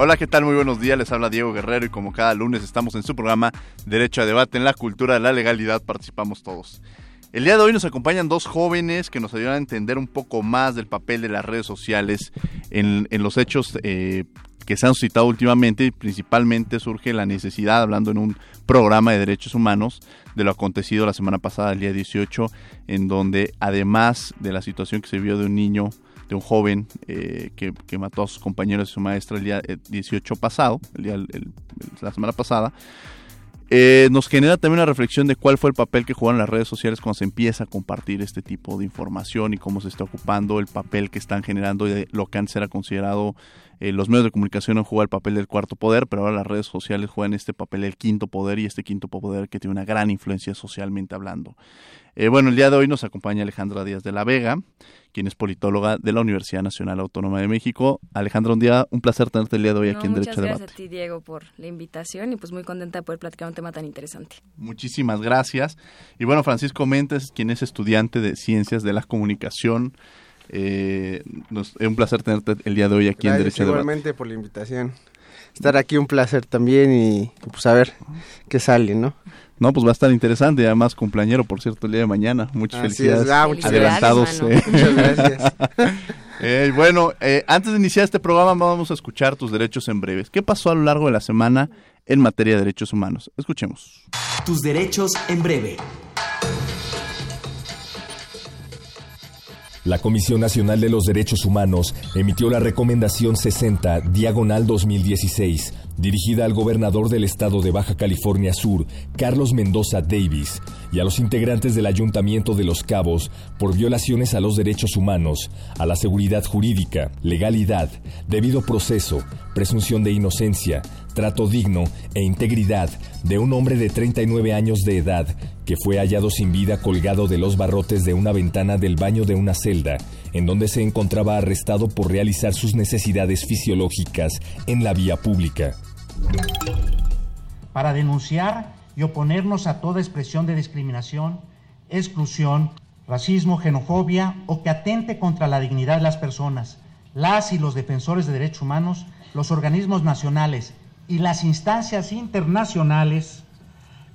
Hola, ¿qué tal? Muy buenos días, les habla Diego Guerrero y como cada lunes estamos en su programa Derecho a Debate en la Cultura de la Legalidad, participamos todos. El día de hoy nos acompañan dos jóvenes que nos ayudan a entender un poco más del papel de las redes sociales en, los hechos eh, que se han suscitado últimamente y principalmente surge la necesidad, hablando en un programa de derechos humanos, de lo acontecido la semana pasada, el día 18, en donde además de la situación que se vio de un niño de un joven eh, que, mató a sus compañeros y su maestra el día 18 eh, pasado, el día, la semana pasada, eh, nos genera también una reflexión de cuál fue el papel que juegan las redes sociales cuando se empieza a compartir este tipo de información y cómo se está ocupando, el papel que están generando y lo que antes era considerado los medios de comunicación han jugado el papel del cuarto poder, pero ahora las redes sociales juegan este papel del quinto poder y este quinto poder que tiene una gran influencia socialmente hablando. bueno, el día de hoy nos acompaña Alejandra Díaz de la Vega, quien es politóloga de la Universidad Nacional Autónoma de México. Alejandra, un día, un placer tenerte el día de hoy aquí en Derecho Debate. Muchas gracias a ti, Diego, por la invitación y pues muy contenta de poder platicar un tema tan interesante. Muchísimas gracias. Y bueno, Francisco Mentes, quien es estudiante de Ciencias de la Comunicación. Eh, es un placer tenerte el día de hoy aquí en Derecho a Debate. Igualmente por la invitación. Estar aquí un placer también y pues a ver qué sale, ¿no? No, pues va a estar interesante, además cumpleañero, por cierto, el día de mañana. Muchas felicidades. Ah, adelantados. Eh. Muchas gracias. eh, bueno, eh, antes de iniciar este programa vamos a escuchar tus derechos en breves. ¿Qué pasó a lo largo de la semana en materia de derechos humanos? Escuchemos. Tus derechos en breve. La Comisión Nacional de los Derechos Humanos emitió la Recomendación 60, diagonal 2016, dirigida al gobernador del estado de Baja California Sur, Carlos Mendoza Davis, y a los integrantes del Ayuntamiento de Los Cabos por violaciones a los derechos humanos, a la seguridad jurídica, legalidad, debido proceso, presunción de inocencia, trato digno e integridad de un hombre de 39 años de edad que fue hallado sin vida colgado de los barrotes de una ventana del baño de una celda, en donde se encontraba arrestado por realizar sus necesidades fisiológicas en la vía pública. Para denunciar y oponernos a toda expresión de discriminación, exclusión, racismo, xenofobia o que atente contra la dignidad de las personas, las y los defensores de derechos humanos, los organismos nacionales y las instancias internacionales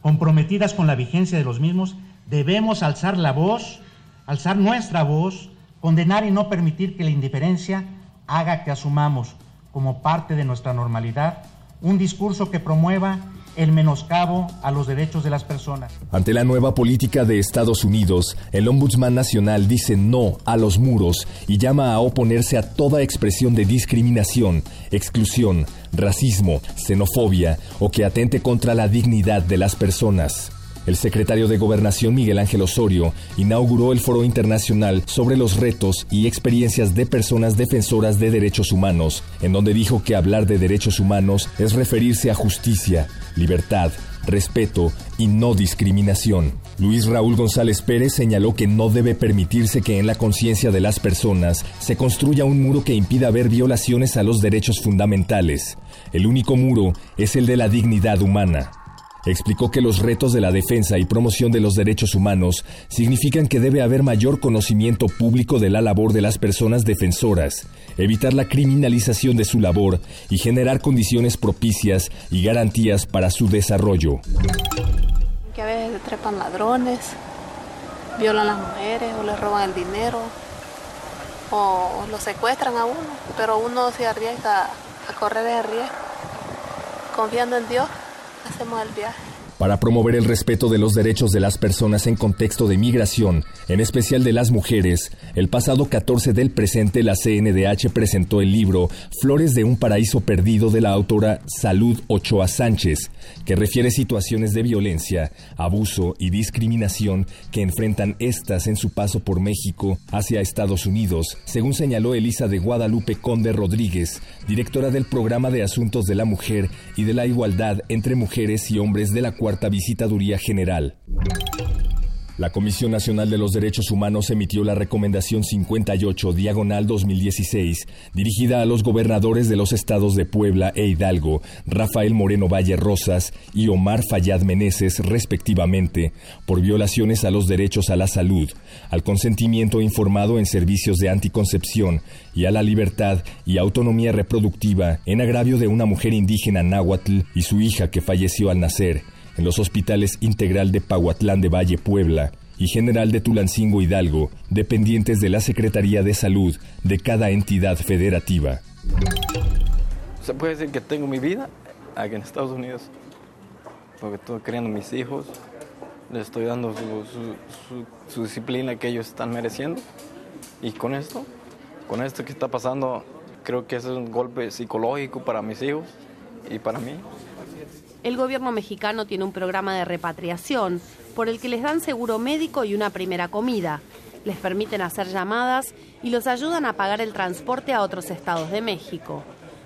comprometidas con la vigencia de los mismos, debemos alzar la voz, alzar nuestra voz, condenar y no permitir que la indiferencia haga que asumamos como parte de nuestra normalidad un discurso que promueva el menoscabo a los derechos de las personas. Ante la nueva política de Estados Unidos, el Ombudsman Nacional dice no a los muros y llama a oponerse a toda expresión de discriminación, exclusión, racismo, xenofobia o que atente contra la dignidad de las personas. El secretario de Gobernación Miguel Ángel Osorio inauguró el Foro Internacional sobre los retos y experiencias de personas defensoras de derechos humanos, en donde dijo que hablar de derechos humanos es referirse a justicia, libertad, respeto y no discriminación. Luis Raúl González Pérez señaló que no debe permitirse que en la conciencia de las personas se construya un muro que impida ver violaciones a los derechos fundamentales. El único muro es el de la dignidad humana. Explicó que los retos de la defensa y promoción de los derechos humanos significan que debe haber mayor conocimiento público de la labor de las personas defensoras, evitar la criminalización de su labor y generar condiciones propicias y garantías para su desarrollo. Que a veces trepan ladrones, violan a las mujeres o les roban el dinero o lo secuestran a uno, pero uno se arriesga a correr ese riesgo, confiando en Dios viaje. Para promover el respeto de los derechos de las personas en contexto de migración, en especial de las mujeres, el pasado 14 del presente la CNDH presentó el libro Flores de un paraíso perdido de la autora Salud Ochoa Sánchez, que refiere situaciones de violencia, abuso y discriminación que enfrentan estas en su paso por México hacia Estados Unidos, según señaló Elisa de Guadalupe Conde Rodríguez, directora del Programa de Asuntos de la Mujer y de la Igualdad entre Mujeres y Hombres de la Cuarta Visitaduría General. La Comisión Nacional de los Derechos Humanos emitió la Recomendación 58, diagonal 2016, dirigida a los gobernadores de los estados de Puebla e Hidalgo, Rafael Moreno Valle Rosas y Omar Fayad Meneses, respectivamente, por violaciones a los derechos a la salud, al consentimiento informado en servicios de anticoncepción y a la libertad y autonomía reproductiva en agravio de una mujer indígena náhuatl y su hija que falleció al nacer en los hospitales Integral de Pahuatlán de Valle, Puebla, y General de Tulancingo Hidalgo, dependientes de la Secretaría de Salud de cada entidad federativa. Se puede decir que tengo mi vida aquí en Estados Unidos, porque estoy criando mis hijos, les estoy dando su, su disciplina que ellos están mereciendo, y con esto, con esto que está pasando, creo que es un golpe psicológico para mis hijos y para mí el gobierno mexicano tiene un programa de repatriación por el que les dan seguro médico y una primera comida, les permiten hacer llamadas y los ayudan a pagar el transporte a otros estados de México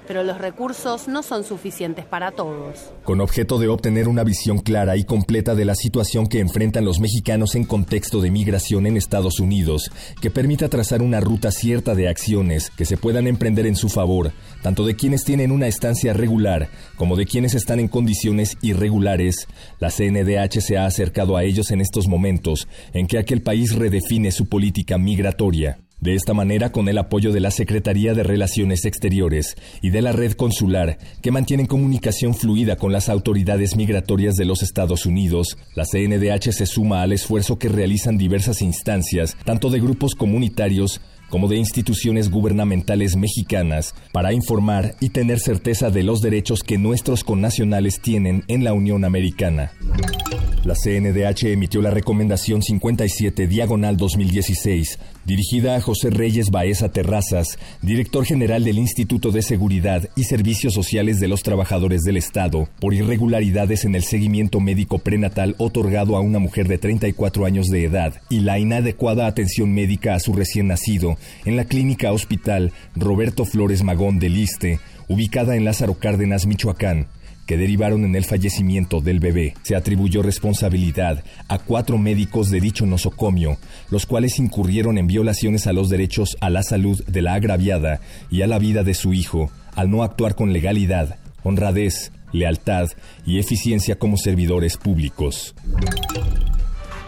pero los recursos no son suficientes para todos. Con objeto de obtener una visión clara y completa de la situación que enfrentan los mexicanos en contexto de migración en Estados Unidos, que permita trazar una ruta cierta de acciones que se puedan emprender en su favor, tanto de quienes tienen una estancia regular como de quienes están en condiciones irregulares, la CNDH se ha acercado a ellos en estos momentos en que aquel país redefine su política migratoria. De esta manera, con el apoyo de la Secretaría de Relaciones Exteriores y de la red consular, que mantienen comunicación fluida con las autoridades migratorias de los Estados Unidos, la CNDH se suma al esfuerzo que realizan diversas instancias, tanto de grupos comunitarios como de instituciones gubernamentales mexicanas, para informar y tener certeza de los derechos que nuestros connacionales tienen en la Unión Americana. La CNDH emitió la Recomendación 57 Diagonal 2016, dirigida a José Reyes Baeza Terrazas, director general del Instituto de Seguridad y Servicios Sociales de los Trabajadores del Estado, por irregularidades en el seguimiento médico prenatal otorgado a una mujer de 34 años de edad y la inadecuada atención médica a su recién nacido en la clínica hospital Roberto Flores Magón de Liste, ubicada en Lázaro Cárdenas, Michoacán que derivaron en el fallecimiento del bebé. Se atribuyó responsabilidad a cuatro médicos de dicho nosocomio, los cuales incurrieron en violaciones a los derechos a la salud de la agraviada y a la vida de su hijo, al no actuar con legalidad, honradez, lealtad y eficiencia como servidores públicos.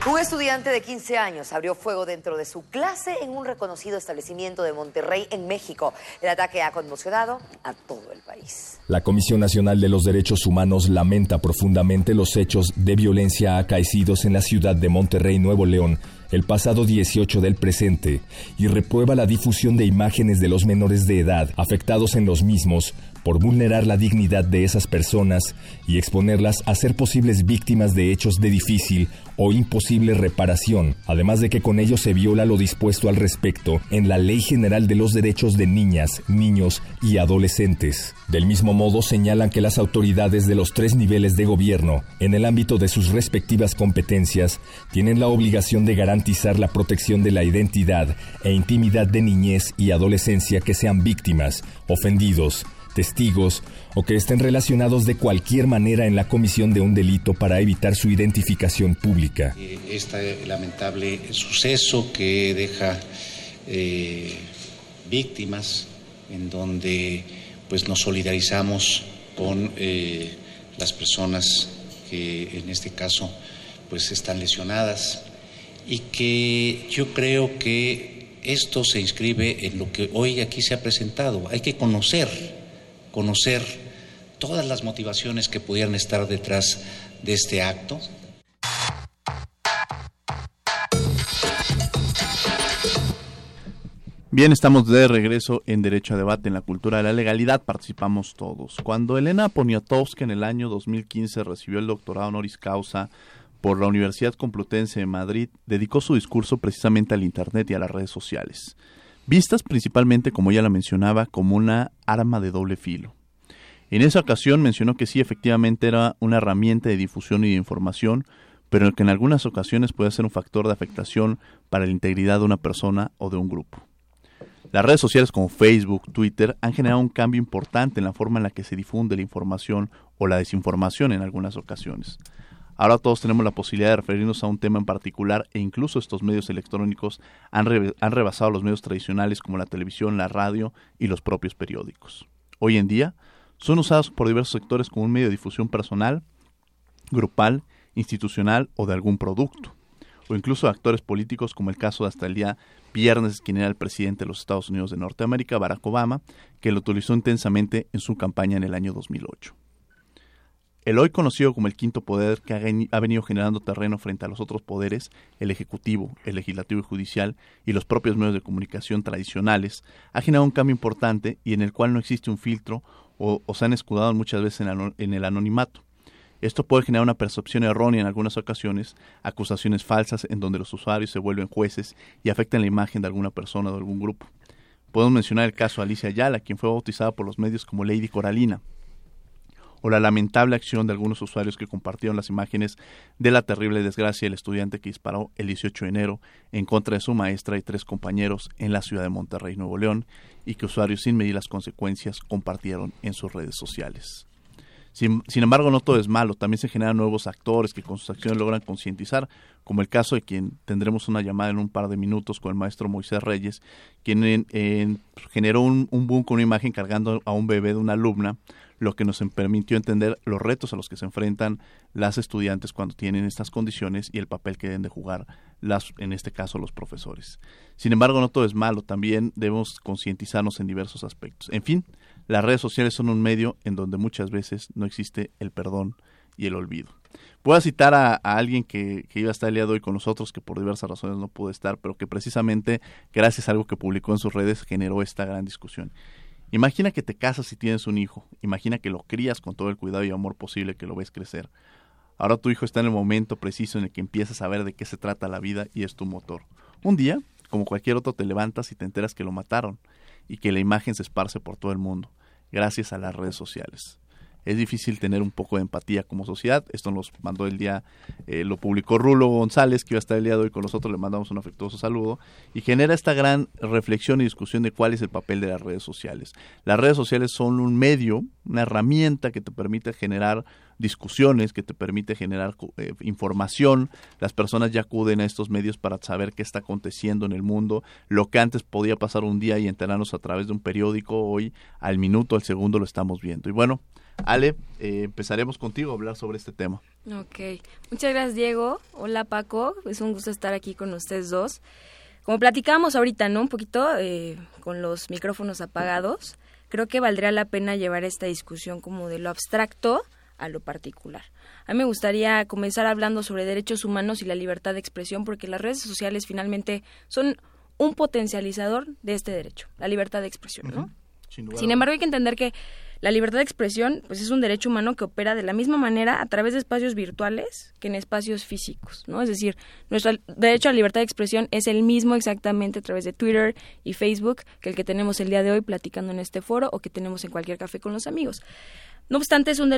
Un estudiante de 15 años abrió fuego dentro de su clase en un reconocido establecimiento de Monterrey, en México. El ataque ha conmocionado a todo el país. La Comisión Nacional de los Derechos Humanos lamenta profundamente los hechos de violencia acaecidos en la ciudad de Monterrey, Nuevo León, el pasado 18 del presente y reprueba la difusión de imágenes de los menores de edad afectados en los mismos por vulnerar la dignidad de esas personas y exponerlas a ser posibles víctimas de hechos de difícil o imposible reparación, además de que con ello se viola lo dispuesto al respecto en la Ley General de los Derechos de Niñas, Niños y Adolescentes. Del mismo modo señalan que las autoridades de los tres niveles de gobierno, en el ámbito de sus respectivas competencias, tienen la obligación de garantizar la protección de la identidad e intimidad de niñez y adolescencia que sean víctimas, ofendidos, testigos o que estén relacionados de cualquier manera en la comisión de un delito para evitar su identificación pública. Este lamentable suceso que deja eh, víctimas en donde pues nos solidarizamos con eh, las personas que en este caso pues están lesionadas y que yo creo que esto se inscribe en lo que hoy aquí se ha presentado. Hay que conocer conocer todas las motivaciones que pudieran estar detrás de este acto. Bien, estamos de regreso en Derecho a Debate en la Cultura de la Legalidad. Participamos todos. Cuando Elena Poniatowska en el año 2015 recibió el doctorado honoris causa por la Universidad Complutense de Madrid, dedicó su discurso precisamente al Internet y a las redes sociales, vistas principalmente, como ella la mencionaba, como una arma de doble filo. En esa ocasión mencionó que sí, efectivamente era una herramienta de difusión y de información, pero que en algunas ocasiones puede ser un factor de afectación para la integridad de una persona o de un grupo. Las redes sociales como Facebook, Twitter han generado un cambio importante en la forma en la que se difunde la información o la desinformación en algunas ocasiones. Ahora todos tenemos la posibilidad de referirnos a un tema en particular e incluso estos medios electrónicos han, rebasado los medios tradicionales como la televisión, la radio y los propios periódicos. Hoy en día son usados por diversos sectores como un medio de difusión personal, grupal, institucional o de algún producto o incluso actores políticos como el caso de hasta el día viernes, quien era el presidente de los Estados Unidos de Norteamérica, Barack Obama, que lo utilizó intensamente en su campaña en el año 2008. El hoy conocido como el quinto poder que ha venido generando terreno frente a los otros poderes, el ejecutivo, el legislativo y judicial y los propios medios de comunicación tradicionales, ha generado un cambio importante y en el cual no existe un filtro o, se han escudado muchas veces en el anonimato. Esto puede generar una percepción errónea en algunas ocasiones, acusaciones falsas en donde los usuarios se vuelven jueces y afectan la imagen de alguna persona o de algún grupo. Podemos mencionar el caso de Alicia Ayala, quien fue bautizada por los medios como Lady Coralina, o la lamentable acción de algunos usuarios que compartieron las imágenes de la terrible desgracia del estudiante que disparó el 18 de enero en contra de su maestra y tres compañeros en la ciudad de Monterrey, Nuevo León, y que usuarios sin medir las consecuencias compartieron en sus redes sociales. Sin, embargo, no todo es malo, también se generan nuevos actores que con sus acciones logran concientizar, como el caso de quien tendremos una llamada en un par de minutos con el maestro Moisés Reyes, quien generó un, un boom con una imagen cargando a un bebé de una alumna, lo que nos permitió entender los retos a los que se enfrentan las estudiantes cuando tienen estas condiciones y el papel que deben de jugar las, en este caso los profesores. Sin embargo, no todo es malo, también debemos concientizarnos en diversos aspectos. En fin, las redes sociales son un medio en donde muchas veces no existe el perdón y el olvido. Voy citar a, alguien que, iba a estar el día de hoy con nosotros, que por diversas razones no pudo estar, pero que precisamente gracias a algo que publicó en sus redes generó esta gran discusión. Imagina que te casas y tienes un hijo. Imagina que lo crías con todo el cuidado y amor posible que lo ves crecer. Ahora tu hijo está en el momento preciso en el que empiezas a ver de qué se trata la vida y es tu motor. Un día, como cualquier otro, te levantas y te enteras que lo mataron y que la imagen se esparce por todo el mundo gracias a las redes sociales. Es difícil tener un poco de empatía como sociedad. Esto nos mandó el día, eh, lo publicó Rulo González, que iba a estar el día de hoy con nosotros. Le mandamos un afectuoso saludo. Y genera esta gran reflexión y discusión de cuál es el papel de las redes sociales. Las redes sociales son un medio, una herramienta que te permite generar discusiones, que te permite generar eh, información. Las personas ya acuden a estos medios para saber qué está aconteciendo en el mundo. Lo que antes podía pasar un día y enterarnos a través de un periódico, hoy al minuto, al segundo lo estamos viendo. Y bueno, Ale, eh, empezaremos contigo a hablar sobre este tema. Ok, muchas gracias Diego. Hola Paco, es un gusto estar aquí con ustedes dos. Como platicamos ahorita, ¿no? Un poquito eh, con los micrófonos apagados, creo que valdría la pena llevar esta discusión como de lo abstracto a lo particular. A mí me gustaría comenzar hablando sobre derechos humanos y la libertad de expresión porque las redes sociales finalmente son un potencializador de este derecho, la libertad de expresión, ¿no? Sin embargo, hay que entender que la libertad de expresión pues, es un derecho humano que opera de la misma manera a través de espacios virtuales que en espacios físicos, ¿no? Es decir, nuestro derecho a la libertad de expresión es el mismo exactamente a través de Twitter y Facebook que el que tenemos el día de hoy platicando en este foro o que tenemos en cualquier café con los amigos. No obstante, es un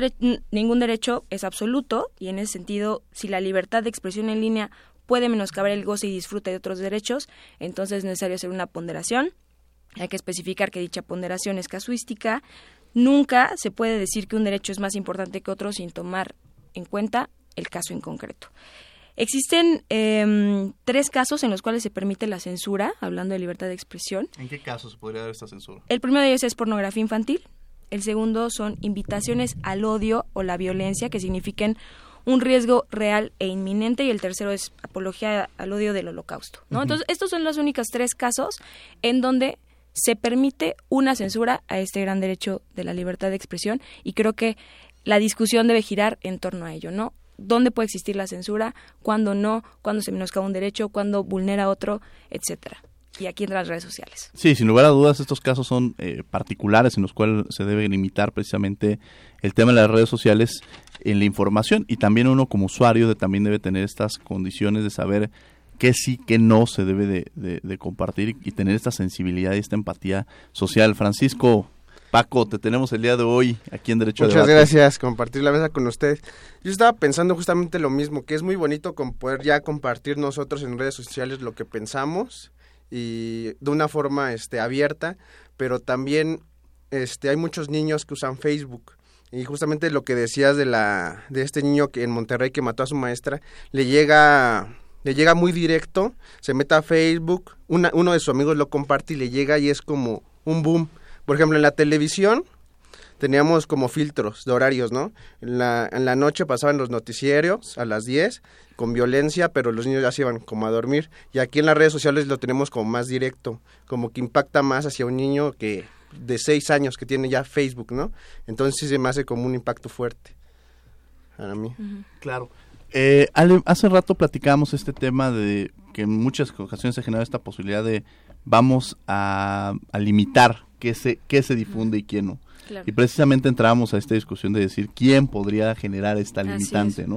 ningún derecho es absoluto y en ese sentido, si la libertad de expresión en línea puede menoscabar el goce y disfrute de otros derechos, entonces es necesario hacer una ponderación. Hay que especificar que dicha ponderación es casuística. Nunca se puede decir que un derecho es más importante que otro sin tomar en cuenta el caso en concreto. Existen em, tres casos en los cuales se permite la censura, hablando de libertad de expresión. ¿En qué casos se podría dar esta censura? El primero de ellos es pornografía infantil, el segundo son invitaciones al odio o la violencia que signifiquen un riesgo real e inminente y el tercero es apología al odio del holocausto. ¿no? Entonces, estos son los únicos tres casos en donde se permite una censura a este gran derecho de la libertad de expresión y creo que la discusión debe girar en torno a ello, ¿no? ¿Dónde puede existir la censura? ¿Cuándo no? ¿Cuándo se menoscaba un derecho? ¿Cuándo vulnera otro? Etcétera. Y aquí entran las redes sociales. Sí, sin lugar a dudas, estos casos son eh, particulares en los cuales se debe limitar precisamente el tema de las redes sociales en la información y también uno como usuario de, también debe tener estas condiciones de saber qué sí, qué no se debe de, de compartir y tener esta sensibilidad y esta empatía social. Francisco, Paco, te tenemos el día de hoy aquí en Derecho Muchas gracias, compartir la mesa con usted. Yo estaba pensando justamente lo mismo, que es muy bonito con poder ya compartir nosotros en redes sociales lo que pensamos y de una forma este abierta, pero también este hay muchos niños que usan Facebook y justamente lo que decías de la de este niño que en Monterrey que mató a su maestra le llega le llega muy directo, se mete a Facebook, uno de sus amigos lo comparte y le llega y es como un boom. Por ejemplo, en la televisión teníamos como filtros de horarios, ¿no? En la, en la noche pasaban los noticiarios a las 10 con violencia, pero los niños ya se iban como a dormir. Y aquí en las redes sociales lo tenemos como más directo, como que impacta más hacia un niño que de 6 años que tiene ya Facebook, ¿no? Entonces sí se me hace como un impacto fuerte para mí. Claro. Eh, hace rato platicamos este tema de que en muchas ocasiones se genera esta posibilidad de vamos a, limitar qué se, qué se difunde y quién no. Y precisamente entramos a esta discusión de decir quién podría generar esta limitante, ¿no?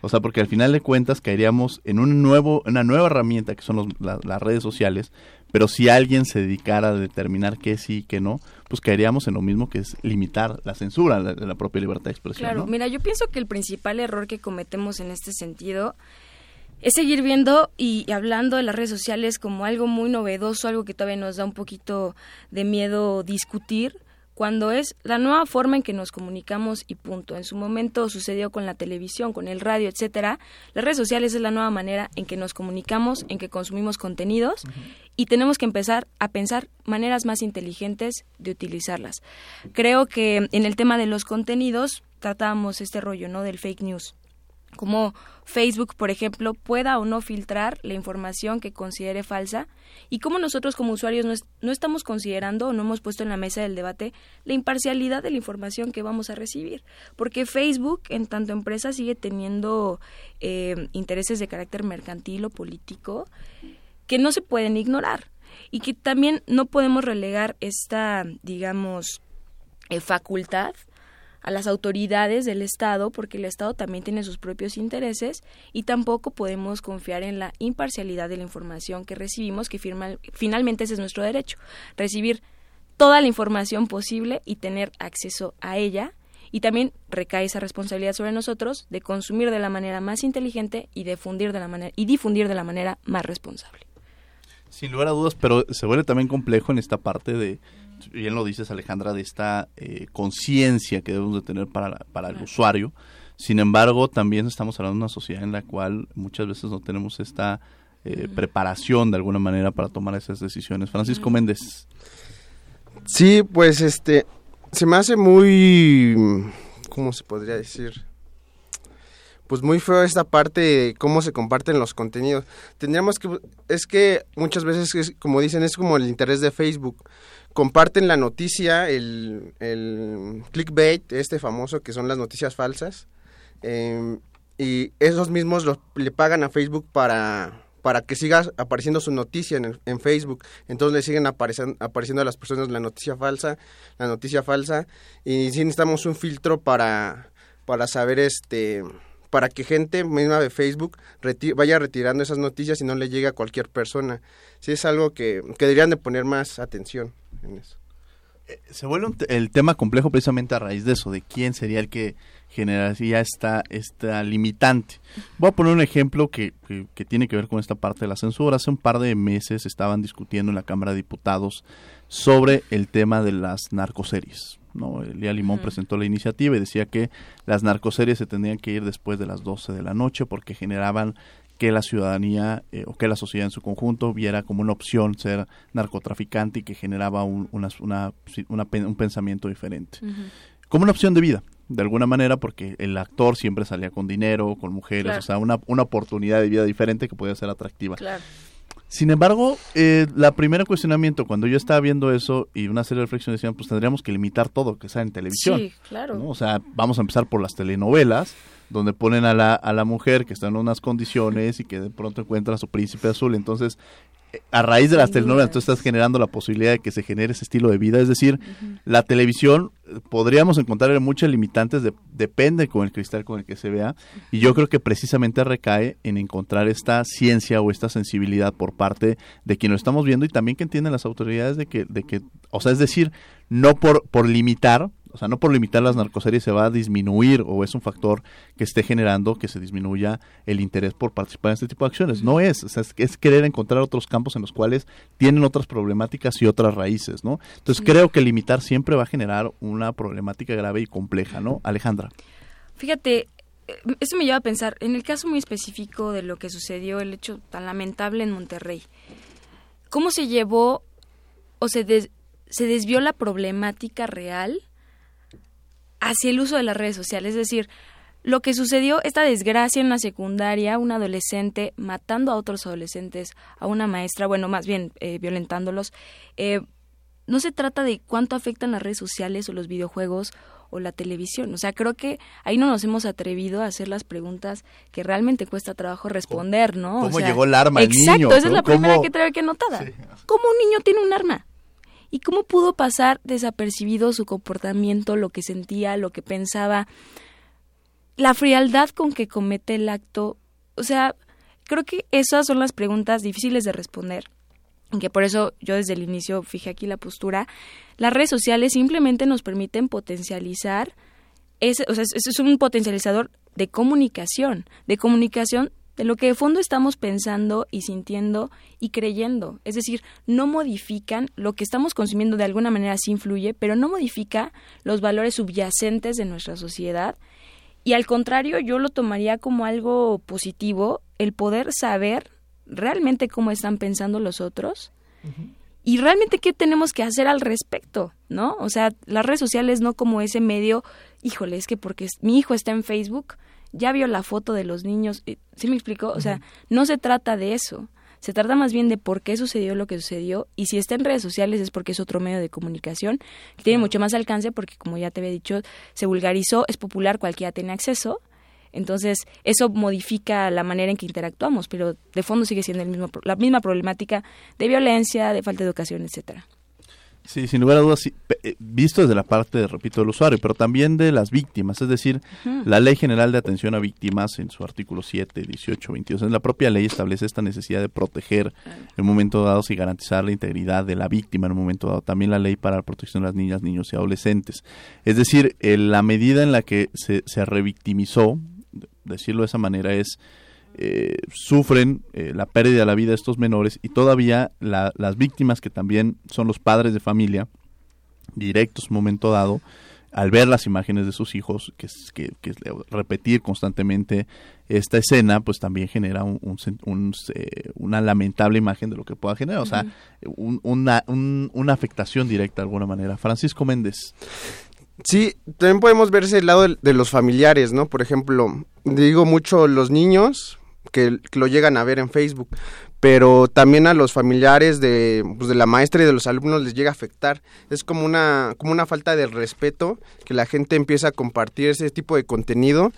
O sea, porque al final de cuentas caeríamos en un nuevo, una nueva herramienta que son las redes sociales, pero si alguien se dedicara a determinar qué sí y qué no, pues caeríamos en lo mismo que es limitar la censura de la, propia libertad de expresión. Claro, mira, yo pienso que el principal error que cometemos en este sentido es seguir viendo y hablando de las redes sociales como algo muy novedoso, algo que todavía nos da un poquito de miedo discutir, cuando es la nueva forma en que nos comunicamos y punto. En su momento sucedió con la televisión, con el radio, etcétera. Las redes sociales es la nueva manera en que nos comunicamos, en que consumimos contenidos y tenemos que empezar a pensar maneras más inteligentes de utilizarlas. Creo que en el tema de los contenidos tratamos este rollo, ¿no? Del fake news como Facebook, por ejemplo, pueda o no filtrar la información que considere falsa y cómo nosotros como usuarios no, estamos considerando o no hemos puesto en la mesa del debate la imparcialidad de la información que vamos a recibir. Porque Facebook, en tanto empresa, sigue teniendo eh, intereses de carácter mercantil o político que no se pueden ignorar y que también no podemos relegar esta, digamos, eh, facultad a las autoridades del Estado porque el Estado también tiene sus propios intereses y tampoco podemos confiar en la imparcialidad de la información que recibimos, que finalmente ese es nuestro derecho, recibir toda la información posible y tener acceso a ella y también recae esa responsabilidad sobre nosotros de consumir de la manera más inteligente y difundir de la manera y difundir de la manera más responsable. Sin lugar a dudas, pero se vuelve también complejo en esta parte de bien lo dices Alejandra, de esta eh, conciencia que debemos de tener para, para el usuario. Sin embargo, también estamos hablando de una sociedad en la cual muchas veces no tenemos esta eh, preparación de alguna manera para tomar esas decisiones. Francisco Méndez. Sí, pues este, se me hace muy, ¿cómo se podría decir? pues muy feo esta parte de cómo se comparten los contenidos. Tendríamos que, es que muchas veces, como dicen, es como el interés de Facebook comparten la noticia, el, el clickbait, este famoso, que son las noticias falsas, em, y esos mismos le pagan a Facebook para, para que siga apareciendo su noticia en, en Facebook. Entonces le siguen apareciendo, apareciendo a las personas la noticia falsa, la noticia falsa, y sí necesitamos un filtro para, para saber este para que gente misma de Facebook vaya retirando esas noticias y no le llegue a cualquier persona. Sí es algo que, que deberían de poner más atención. Eh, se vuelve el tema complejo precisamente a raíz de eso, de quién sería el que generaría esta, esta limitante. Voy a poner un ejemplo que, que, tiene que ver con esta parte de la censura. Hace un par de meses estaban discutiendo en la Cámara de Diputados sobre el tema de las narcoseries. ¿no? Elía Limón presentó la iniciativa y decía que las narcoseries se tendrían que ir después de las 12 de la noche porque generaban que la ciudadanía eh, o que la sociedad en su conjunto viera como una opción ser narcotraficante y que generaba un, una, un pensamiento diferente. Como una opción de vida, de alguna manera, porque el actor siempre salía con dinero, con mujeres, o sea, una, una oportunidad de vida diferente que podía ser atractiva. Sin embargo, eh, la primera cuestionamiento, cuando yo estaba viendo eso y una serie de reflexiones decían, pues tendríamos que limitar todo que sea en televisión. Sí, claro. O sea, vamos a empezar por las telenovelas, donde ponen a la, a la mujer que está en unas condiciones y que de pronto encuentra a su príncipe azul. Entonces, a raíz de las telenovelas tú estás generando la posibilidad de que se genere ese estilo de vida. Es decir, la televisión podríamos encontrar muchas limitantes, de- depende con el cristal con el que se vea. Y yo creo que precisamente recae en encontrar esta ciencia o esta sensibilidad por parte de quien lo estamos viendo y también que entienden las autoridades de que, de que o sea, es decir, no por, por limitar, o sea, no por limitar las narcoseries se va a disminuir o es un factor que esté generando que se disminuya el interés por participar en este tipo de acciones. No es, o sea, es, es querer encontrar otros campos en los cuales tienen otras problemáticas y otras raíces, ¿no? Entonces creo que limitar siempre va a generar una problemática grave y compleja, ¿no? Alejandra. Fíjate, eh, eso me lleva a pensar, en el caso muy específico de lo que sucedió, el hecho tan lamentable en Monterrey, ¿cómo se llevó o se, des- se desvió la problemática real hacia el uso de las redes sociales? Es decir, lo que sucedió, esta desgracia en la secundaria, un adolescente matando a otros adolescentes, a una maestra, bueno, más bien eh, violentándolos, eh, no se trata de cuánto afectan las redes sociales o los videojuegos o la televisión. O sea, creo que ahí no nos hemos atrevido a hacer las preguntas que realmente cuesta trabajo responder, ¿no? O cómo sea, llegó el arma al Exacto, niño, esa es la primera ¿Cómo- que traigo que notada. ¿Cómo un niño tiene un arma? ¿Y cómo pudo pasar desapercibido su comportamiento, lo que sentía, lo que pensaba? La frialdad con que comete el acto. O sea, creo que esas son las preguntas difíciles de responder que por eso yo desde el inicio fijé aquí la postura, las redes sociales simplemente nos permiten potencializar, ese, o sea, es, es un potencializador de comunicación, de comunicación de lo que de fondo estamos pensando y sintiendo y creyendo. Es decir, no modifican lo que estamos consumiendo de alguna manera sí influye, pero no modifica los valores subyacentes de nuestra sociedad. Y al contrario, yo lo tomaría como algo positivo el poder saber realmente cómo están pensando los otros y realmente qué tenemos que hacer al respecto, ¿no? O sea, las redes sociales no como ese medio, híjole, es que porque mi hijo está en Facebook, ya vio la foto de los niños, eh, ¿sí me explicó? O sea, no se trata de eso. Se trata más bien de por qué sucedió lo que sucedió y si está en redes sociales es porque es otro medio de comunicación que tiene mucho más alcance porque como ya te había dicho, se vulgarizó, es popular, cualquiera tiene acceso. Entonces, eso modifica la manera en que interactuamos, pero de fondo sigue siendo el mismo, la misma problemática de violencia, de falta de educación, etcétera. Sí, sin lugar a dudas, eh, visto desde la parte, repito, del usuario, pero también de las víctimas. Es decir, la Ley General de Atención a Víctimas, en su artículo 7, 18, 22, en la propia ley establece esta necesidad de proteger en un momento dado y garantizar la integridad de la víctima en un momento dado. También la ley para la protección de las niñas, niños y adolescentes. Es decir, en la medida en la que se, se revictimizó, decirlo de esa manera, es eh, sufren eh, la pérdida de la vida de estos menores y todavía la- las víctimas que también son los padres de familia directos un momento dado al ver las imágenes de sus hijos que, es- que, repetir constantemente esta escena pues también genera un, un sen- un, eh, una lamentable imagen de lo que pueda generar o sea un- una, un- una afectación directa de alguna manera. Francisco Méndez. Sí, también podemos ver ese lado de, de los familiares, ¿no? Por ejemplo, digo mucho los niños que, lo llegan a ver en Facebook, pero también a los familiares de, pues, de la maestra y de los alumnos les llega a afectar. Es como una, como una falta de respeto que la gente empieza a compartir ese tipo de contenido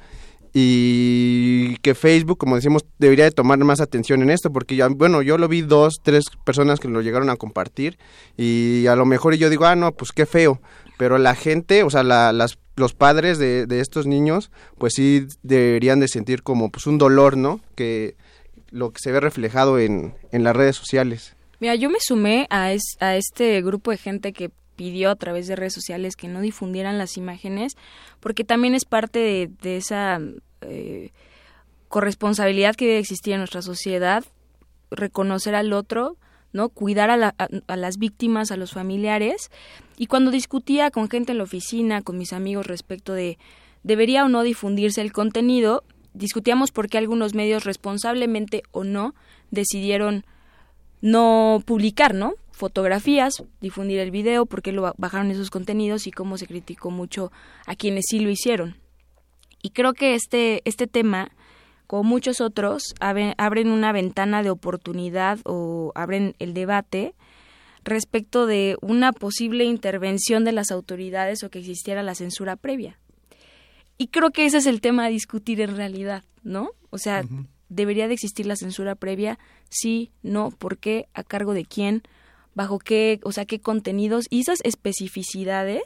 y que Facebook, como decimos, debería de tomar más atención en esto, porque ya, bueno, yo lo vi dos, tres personas que lo llegaron a compartir y a lo mejor yo digo, ah, no, pues qué feo, pero la gente, o sea, la- las, los padres de, de estos niños, pues sí deberían de sentir como pues un dolor, ¿no? Que lo que se ve reflejado en, en las redes sociales. Mira, yo me sumé a, es- a este grupo de gente que pidió a través de redes sociales que no difundieran las imágenes, porque también es parte de, de esa eh, corresponsabilidad que debe existir en nuestra sociedad, reconocer al otro, ¿no? Cuidar a, la- las víctimas, a los familiares. Y cuando discutía con gente en la oficina, con mis amigos respecto de debería o no difundirse el contenido, discutíamos por qué algunos medios responsablemente o no decidieron no publicar, ¿no? Fotografías, difundir el video, por qué lo ba- bajaron esos contenidos y cómo se criticó mucho a quienes sí lo hicieron. Y creo que este, este tema, como muchos otros, abre- abren una ventana de oportunidad o abren el debate respecto de una posible intervención de las autoridades o que existiera la censura previa. Y creo que ese es el tema a discutir en realidad, ¿no? O sea, debería de existir la censura previa, sí, no, por qué, a cargo de quién, bajo qué, o sea, qué contenidos y esas especificidades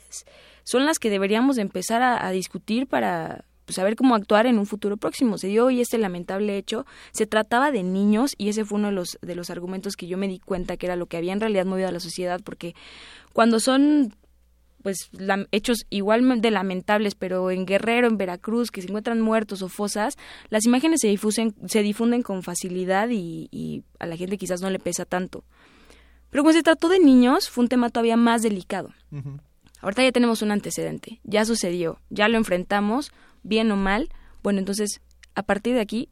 son las que deberíamos empezar a, a discutir para pues, saber cómo actuar en un futuro próximo. Se dio hoy este lamentable hecho. Se trataba de niños y ese fue uno de los, de los argumentos que yo me di cuenta que era lo que había en realidad movido a la sociedad, porque cuando son pues hechos igualmente lamentables, pero en Guerrero, en Veracruz, que se encuentran muertos o fosas, las imágenes se difunden, se difunden con facilidad y, y a la gente quizás no le pesa tanto. Pero cuando se trató de niños, fue un tema todavía más delicado. Ahorita ya tenemos un antecedente, ya sucedió, ya lo enfrentamos, bien o mal. Bueno, entonces, a partir de aquí,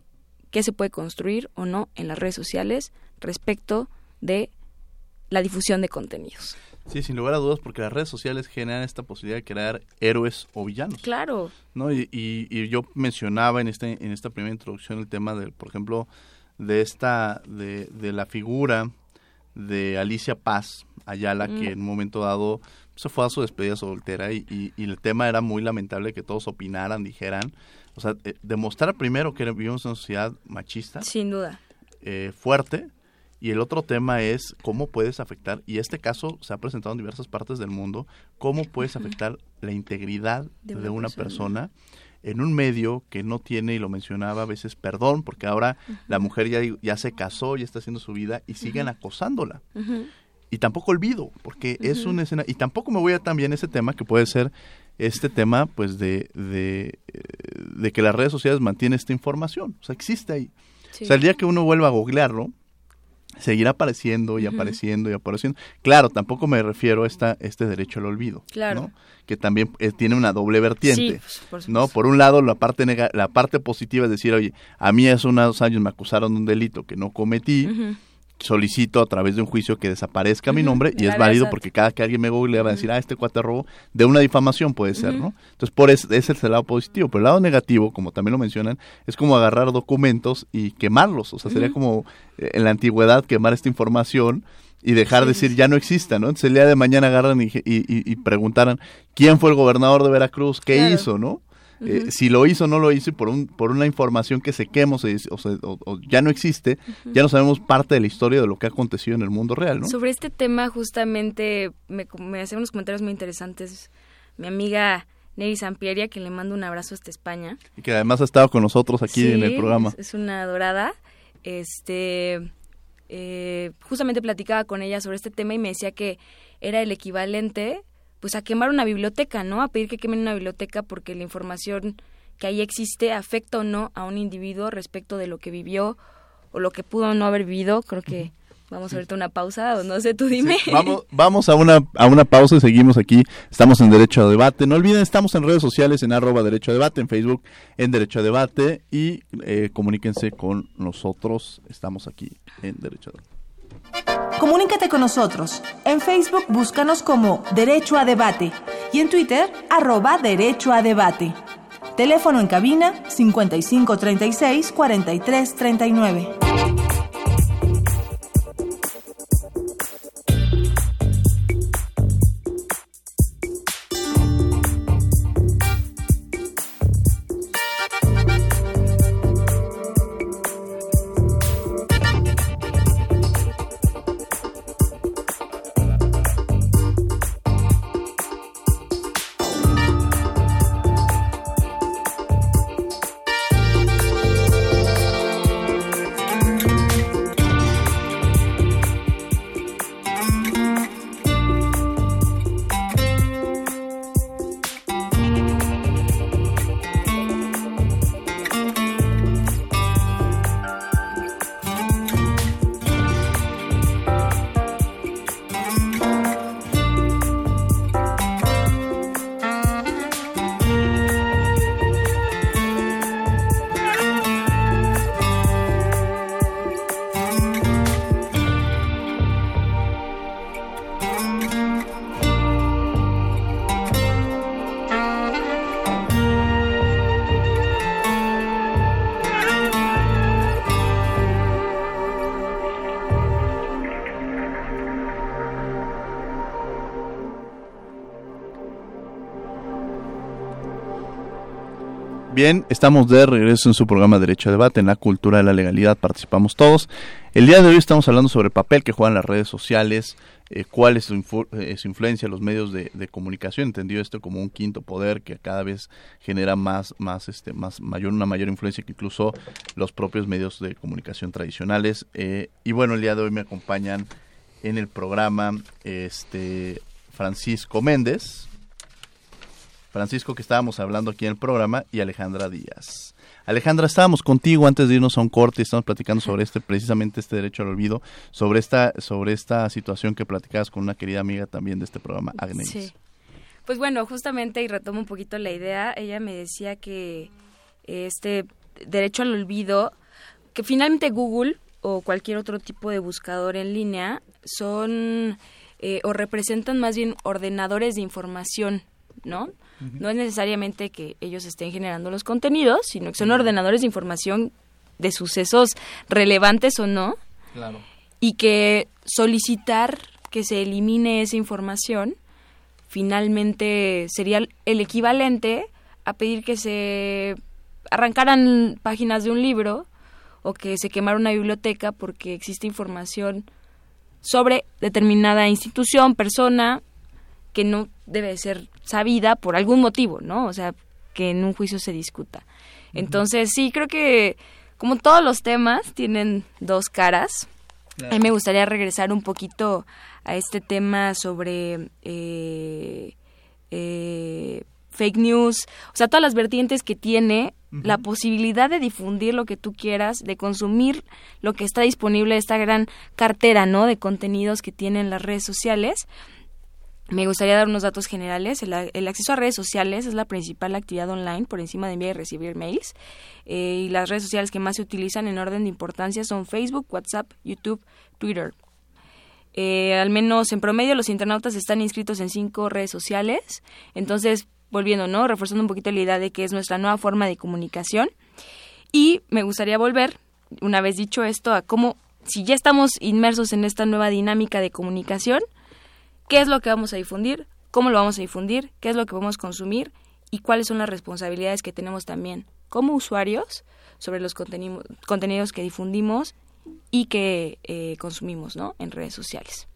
¿qué se puede construir o no en las redes sociales respecto de la difusión de contenidos? Sí, sin lugar a dudas, porque las redes sociales generan esta posibilidad de crear héroes o villanos. Claro. ¿no? Y, y, y yo mencionaba en, este, en esta primera introducción el tema, del, por ejemplo, de esta, de, de la figura de Alicia Paz Ayala, mm. que en un momento dado se fue a su despedida soltera y, y, y, el tema era muy lamentable que todos opinaran, dijeran, o sea, eh, demostrar primero que vivimos en una sociedad machista. Sin duda. Eh, fuerte. Y el otro tema es cómo puedes afectar, y este caso se ha presentado en diversas partes del mundo, cómo puedes afectar la integridad de una, de una persona. persona en un medio que no tiene, y lo mencionaba a veces, perdón, porque ahora uh -huh. la mujer ya, ya se casó, ya está haciendo su vida y siguen uh -huh. acosándola. Uh -huh. Y tampoco olvido, porque es una escena, y tampoco me voy a también ese tema que puede ser este tema pues de, de, de que las redes sociales mantienen esta información, o sea, existe ahí. Sí. O sea, el día que uno vuelva a googlearlo, seguirá apareciendo y uh -huh. apareciendo y apareciendo. Claro, tampoco me refiero a esta, este derecho al olvido, claro. ¿no? que también eh, tiene una doble vertiente, sí, pues, por ¿no? Por un lado, la parte la parte positiva es decir, oye, a mí hace unos años me acusaron de un delito que no cometí, uh -huh solicito a través de un juicio que desaparezca uh -huh. mi nombre y es válido porque cada que alguien me googlea va a decir, ah, este cuate robó, de una difamación puede ser, uh -huh. ¿no? Entonces, por eso, ese es el lado positivo. Pero el lado negativo, como también lo mencionan, es como agarrar documentos y quemarlos. O sea, sería como eh, en la antigüedad quemar esta información y dejar sí, de decir ya no exista, ¿no? Entonces el día de mañana agarran y, y, y, y preguntaran quién fue el gobernador de Veracruz, qué claro. hizo, ¿no? Uh -huh. eh, si lo hizo o no lo hizo y por, un, por una información que se quema o, se, o, se, o, o ya no existe, uh -huh. ya no sabemos parte de la historia de lo que ha acontecido en el mundo real, ¿no? Sobre este tema justamente me, me hacen unos comentarios muy interesantes mi amiga Neri Sampieria, que le mando un abrazo hasta España. Y que además ha estado con nosotros aquí sí, en el programa. Es una dorada. Este, eh, justamente platicaba con ella sobre este tema y me decía que era el equivalente pues a quemar una biblioteca, ¿no? A pedir que quemen una biblioteca porque la información que ahí existe afecta o no a un individuo respecto de lo que vivió o lo que pudo no haber vivido. Creo que vamos a ahorita una pausa o no sé, tú dime. Sí, vamos vamos a, una, a una pausa y seguimos aquí. Estamos en Derecho a Debate. No olviden, estamos en redes sociales en arroba Derecho a Debate, en Facebook en Derecho a Debate y eh, comuníquense con nosotros. Estamos aquí en Derecho a Debate. Comunícate con nosotros. En Facebook búscanos como Derecho a Debate y en Twitter arroba Derecho a Debate. Teléfono en cabina 5536 4339. Bien, estamos de regreso en su programa Derecho a Debate, en la cultura de la legalidad, participamos todos. El día de hoy estamos hablando sobre el papel que juegan las redes sociales, eh, cuál es su, eh, su influencia en los medios de, de comunicación, entendido esto como un quinto poder que cada vez genera más, más, este, más mayor, una mayor influencia que incluso los propios medios de comunicación tradicionales. Eh, y bueno, el día de hoy me acompañan en el programa este Francisco Méndez, Francisco que estábamos hablando aquí en el programa y Alejandra Díaz. Alejandra, estábamos contigo antes de irnos a un corte y estamos platicando sobre este precisamente este derecho al olvido, sobre esta sobre esta situación que platicabas con una querida amiga también de este programa, Agnes. Sí. Pues bueno, justamente, y retomo un poquito la idea, ella me decía que este derecho al olvido, que finalmente Google o cualquier otro tipo de buscador en línea son eh, o representan más bien ordenadores de información, ¿no? No es necesariamente que ellos estén generando los contenidos, sino que son ordenadores de información de sucesos relevantes o no, Claro. y que solicitar que se elimine esa información finalmente sería el equivalente a pedir que se arrancaran páginas de un libro o que se quemara una biblioteca porque existe información sobre determinada institución, persona, que no debe ser sabida por algún motivo, ¿no? O sea, que en un juicio se discuta. Entonces, sí, creo que como todos los temas tienen dos caras. A mí me gustaría regresar un poquito a este tema sobre eh, eh, fake news, o sea, todas las vertientes que tiene la posibilidad de difundir lo que tú quieras, de consumir lo que está disponible, esta gran cartera, ¿no? De contenidos que tienen las redes sociales. Me gustaría dar unos datos generales. El, acceso a redes sociales es la principal actividad online por encima de enviar y recibir mails. Eh, y las redes sociales que más se utilizan en orden de importancia son Facebook, WhatsApp, YouTube, Twitter. Eh, al menos en promedio los internautas están inscritos en cinco redes sociales. Entonces, volviendo, ¿no? Reforzando un poquito la idea de que es nuestra nueva forma de comunicación. Y me gustaría volver, una vez dicho esto, a cómo, si ya estamos inmersos en esta nueva dinámica de comunicación, qué es lo que vamos a difundir, cómo lo vamos a difundir, qué es lo que vamos a consumir y cuáles son las responsabilidades que tenemos también como usuarios sobre los conteni- contenidos que difundimos y que eh, consumimos ¿no? en redes sociales.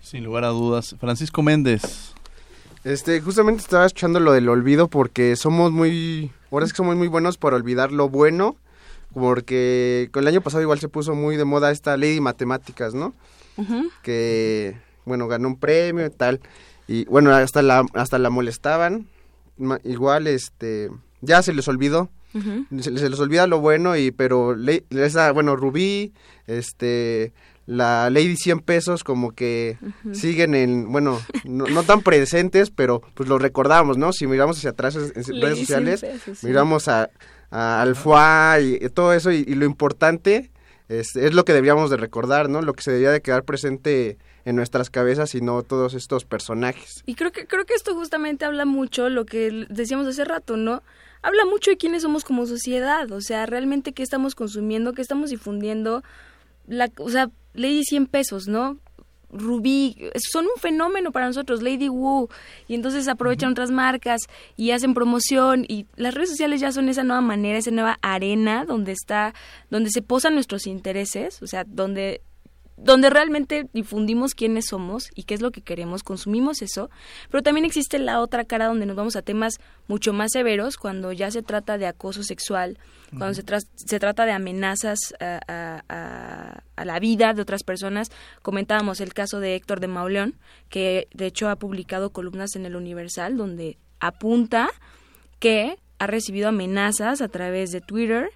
Sin lugar a dudas. Francisco Méndez. Este, justamente estaba escuchando lo del olvido porque somos muy, ahora es que somos muy buenos por olvidar lo bueno, porque con el año pasado igual se puso muy de moda esta ley de matemáticas, ¿no? Que, bueno, ganó un premio y tal, y bueno, hasta la, hasta la molestaban, Ma- igual, este, ya se les olvidó, se, se les olvida lo bueno y pero ley- esa bueno Rubí este la ley de 100 pesos como que siguen en bueno no, no tan presentes pero pues lo recordamos no si miramos hacia atrás en, redes 100 sociales pesos, sí. miramos a, a al FUA y, y todo eso y, y lo importante es, es lo que deberíamos de recordar no lo que se debería de quedar presente en nuestras cabezas y no todos estos personajes Y creo que, creo que esto justamente habla mucho, lo que decíamos hace rato, ¿no? Habla mucho de quiénes somos como sociedad, o sea, realmente qué estamos consumiendo, qué estamos difundiendo. La, o sea, Lady 100 pesos, ¿no? Rubí, son un fenómeno para nosotros, Lady Wu, y entonces aprovechan otras marcas y hacen promoción y las redes sociales ya son esa nueva manera, esa nueva arena donde está, donde se posan nuestros intereses, o sea, donde donde realmente difundimos quiénes somos y qué es lo que queremos, consumimos eso, pero también existe la otra cara donde nos vamos a temas mucho más severos cuando ya se trata de acoso sexual, cuando se, tra- se trata de amenazas a, a- a- a la vida de otras personas. Comentábamos el caso de Héctor de Mauleón, que de hecho ha publicado columnas en el Universal donde apunta que ha recibido amenazas a través de Twitter,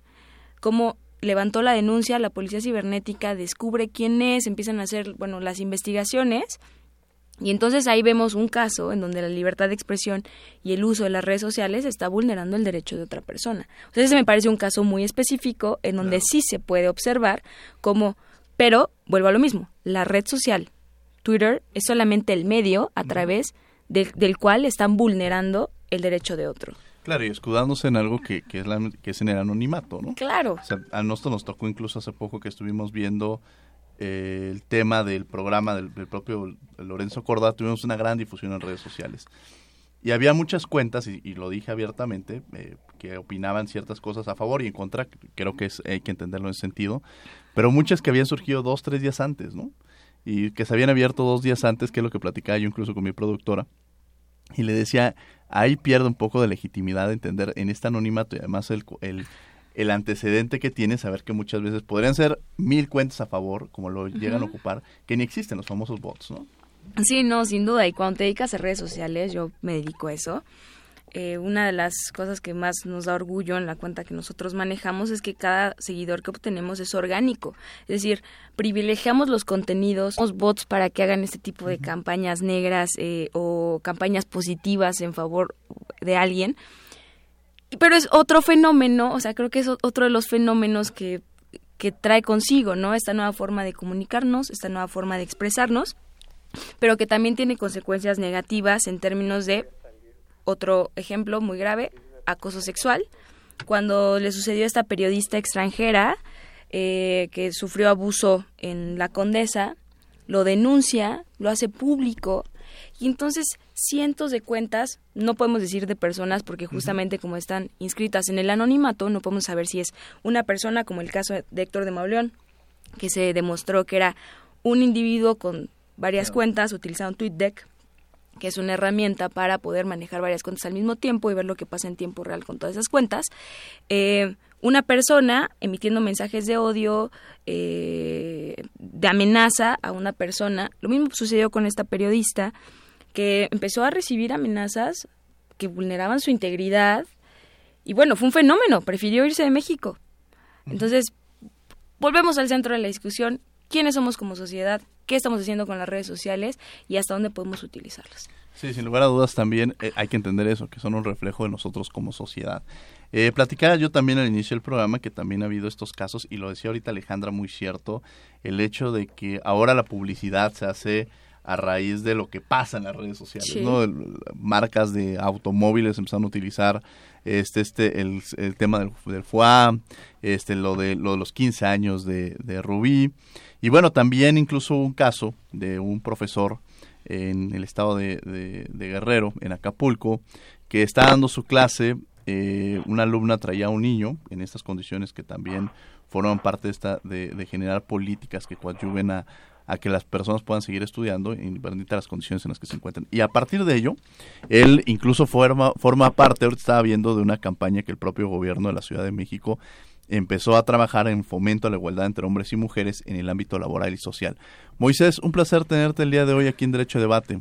como levantó la denuncia, la policía cibernética descubre quién es, empiezan a hacer, bueno, las investigaciones y entonces ahí vemos un caso en donde la libertad de expresión y el uso de las redes sociales está vulnerando el derecho de otra persona. O sea, ese me parece un caso muy específico en donde sí se puede observar como, pero vuelvo a lo mismo, la red social, Twitter, es solamente el medio a través del- del cual están vulnerando el derecho de otro. Claro, y escudándose en algo que, que es, la, que es en el anonimato, ¿no? Claro. O sea, a nosotros nos tocó incluso hace poco que estuvimos viendo eh, el tema del programa del, del propio Lorenzo Corda, tuvimos una gran difusión en redes sociales. Y había muchas cuentas, y, y lo dije abiertamente, eh, que opinaban ciertas cosas a favor y en contra, creo que es, hay que entenderlo en ese sentido, pero muchas que habían surgido dos, tres días antes, ¿no? Y que se habían abierto dos días antes, que es lo que platicaba yo incluso con mi productora, y le decía, ahí pierde un poco de legitimidad de entender en este anonimato y además el, el, el antecedente que tiene, saber que muchas veces podrían ser mil cuentas a favor, como lo llegan a ocupar, que ni existen los famosos bots, ¿no? Sí, no, sin duda. Y cuando te dedicas a redes sociales, yo me dedico a eso. Eh, una de las cosas que más nos da orgullo en la cuenta que nosotros manejamos es que cada seguidor que obtenemos es orgánico. Es decir, privilegiamos los contenidos, los bots para que hagan este tipo de campañas negras eh, o campañas positivas en favor de alguien. Pero es otro fenómeno, o sea, creo que es otro de los fenómenos que, que trae consigo, ¿no? Esta nueva forma de comunicarnos, esta nueva forma de expresarnos pero que también tiene consecuencias negativas en términos de otro ejemplo muy grave, acoso sexual. Cuando le sucedió a esta periodista extranjera eh, que sufrió abuso en la Condesa, lo denuncia, lo hace público y entonces cientos de cuentas, no podemos decir de personas porque justamente como están inscritas en el anonimato, no podemos saber si es una persona como el caso de Héctor de Mauleón, que se demostró que era un individuo con varias cuentas utilizando TweetDeck, que es una herramienta para poder manejar varias cuentas al mismo tiempo y ver lo que pasa en tiempo real con todas esas cuentas. Eh, una persona emitiendo mensajes de odio, eh, de amenaza a una persona. Lo mismo sucedió con esta periodista que empezó a recibir amenazas que vulneraban su integridad y bueno, fue un fenómeno, prefirió irse de México. Entonces, volvemos al centro de la discusión, quiénes somos como sociedad, qué estamos haciendo con las redes sociales y hasta dónde podemos utilizarlas. Sí, sin lugar a dudas también eh, hay que entender eso, que son un reflejo de nosotros como sociedad. Eh, platicaba yo también al inicio del programa que también ha habido estos casos, y lo decía ahorita Alejandra muy cierto, el hecho de que ahora la publicidad se hace a raíz de lo que pasa en las redes sociales, Sí. ¿no? Marcas de automóviles empezaron a utilizar este, este, el, el tema del, del FUA, este, lo de, lo de los 15 años de, de Rubí, y bueno, también incluso un caso de un profesor en el estado de, de- de Guerrero, en Acapulco, que está dando su clase, eh, una alumna traía a un niño en estas condiciones que también forman parte de, esta, de, de generar políticas que coadyuven a, a que las personas puedan seguir estudiando independientemente de las condiciones en las que se encuentran. Y a partir de ello, él incluso forma, forma parte, ahorita estaba viendo de una campaña que el propio gobierno de la Ciudad de México empezó a trabajar en fomento a la igualdad entre hombres y mujeres en el ámbito laboral y social. Moisés, un placer tenerte el día de hoy aquí en Derecho a Debate.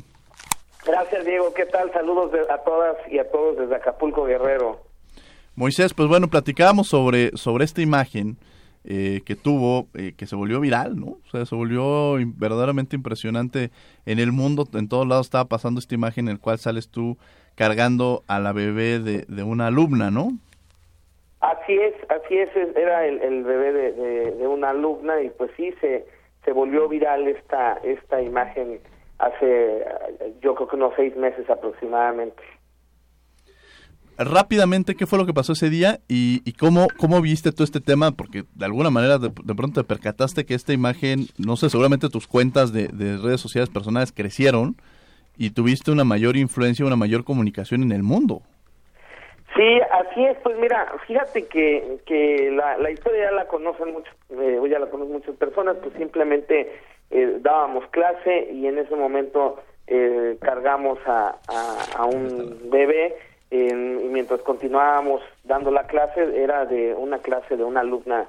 Gracias, Diego. ¿Qué tal? Saludos de- a todas y a todos desde Acapulco, Guerrero. Moisés, pues bueno, platicábamos sobre, sobre esta imagen eh, que tuvo, eh, que se volvió viral, ¿no? O sea, se volvió verdaderamente impresionante en el mundo, en todos lados estaba pasando esta imagen en la cual sales tú cargando a la bebé de, una alumna, ¿no? Así es, así es, era el, bebé de, de- una alumna y pues sí, se, se volvió viral esta, esta imagen hace yo creo que unos seis meses aproximadamente. Rápidamente, ¿qué fue lo que pasó ese día y, cómo, cómo viste todo este tema? Porque de alguna manera de, de pronto te percataste que esta imagen, no sé, seguramente tus cuentas de, de redes sociales personales crecieron y tuviste una mayor influencia, una mayor comunicación en el mundo. Sí, así es. Pues mira, fíjate que, que la, historia ya la conocen muchos, eh, ya la conocen muchas personas, pues simplemente eh, dábamos clase y en ese momento eh, cargamos a, a un bebé en- y mientras continuábamos dando la clase era de una clase de una alumna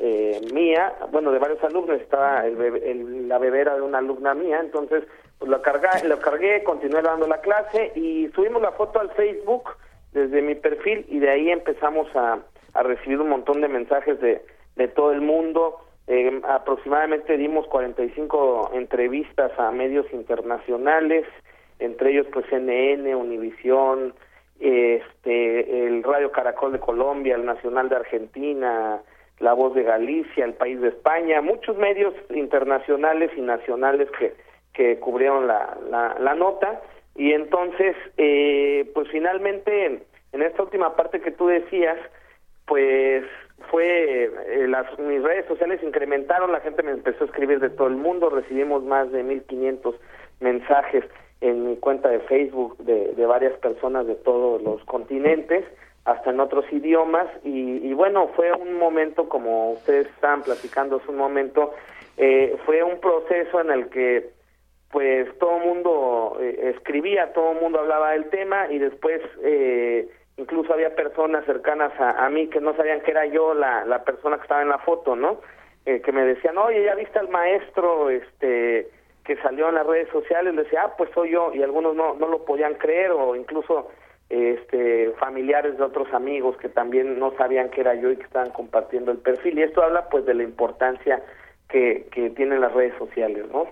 eh, mía, bueno, de varios alumnos, estaba el bebé- el- la bebé era de una alumna mía, entonces pues lo, carga, lo cargué, continué dando la clase y subimos la foto al Facebook desde mi perfil y de ahí empezamos a, a recibir un montón de mensajes de, de todo el mundo. Eh, aproximadamente dimos 45 entrevistas a medios internacionales, entre ellos pues CNN, Univisión, este, el Radio Caracol de Colombia, el Nacional de Argentina, La Voz de Galicia, El País de España, muchos medios internacionales y nacionales que, que cubrieron la, la, la nota. Y entonces eh, pues finalmente en esta última parte que tú decías pues fue eh, las mis redes sociales incrementaron la gente me empezó a escribir de todo el mundo recibimos más de 1500 mensajes en mi cuenta de Facebook de, de varias personas de todos los continentes hasta en otros idiomas y, y bueno, fue un momento, como ustedes estaban platicando hace un momento, eh, fue un proceso en el que pues todo el mundo eh, escribía, todo el mundo hablaba del tema y después eh, incluso había personas cercanas a, a, mí que no sabían que era yo la, la persona que estaba en la foto, ¿no? Eh, que me decían, oye, ¿ya viste al maestro este que salió en las redes sociales? Le decía, ah, pues soy yo, y algunos no, no lo podían creer o incluso este familiares de otros amigos que también no sabían que era yo y que estaban compartiendo el perfil y esto habla pues de la importancia que, que tienen las redes sociales, ¿no?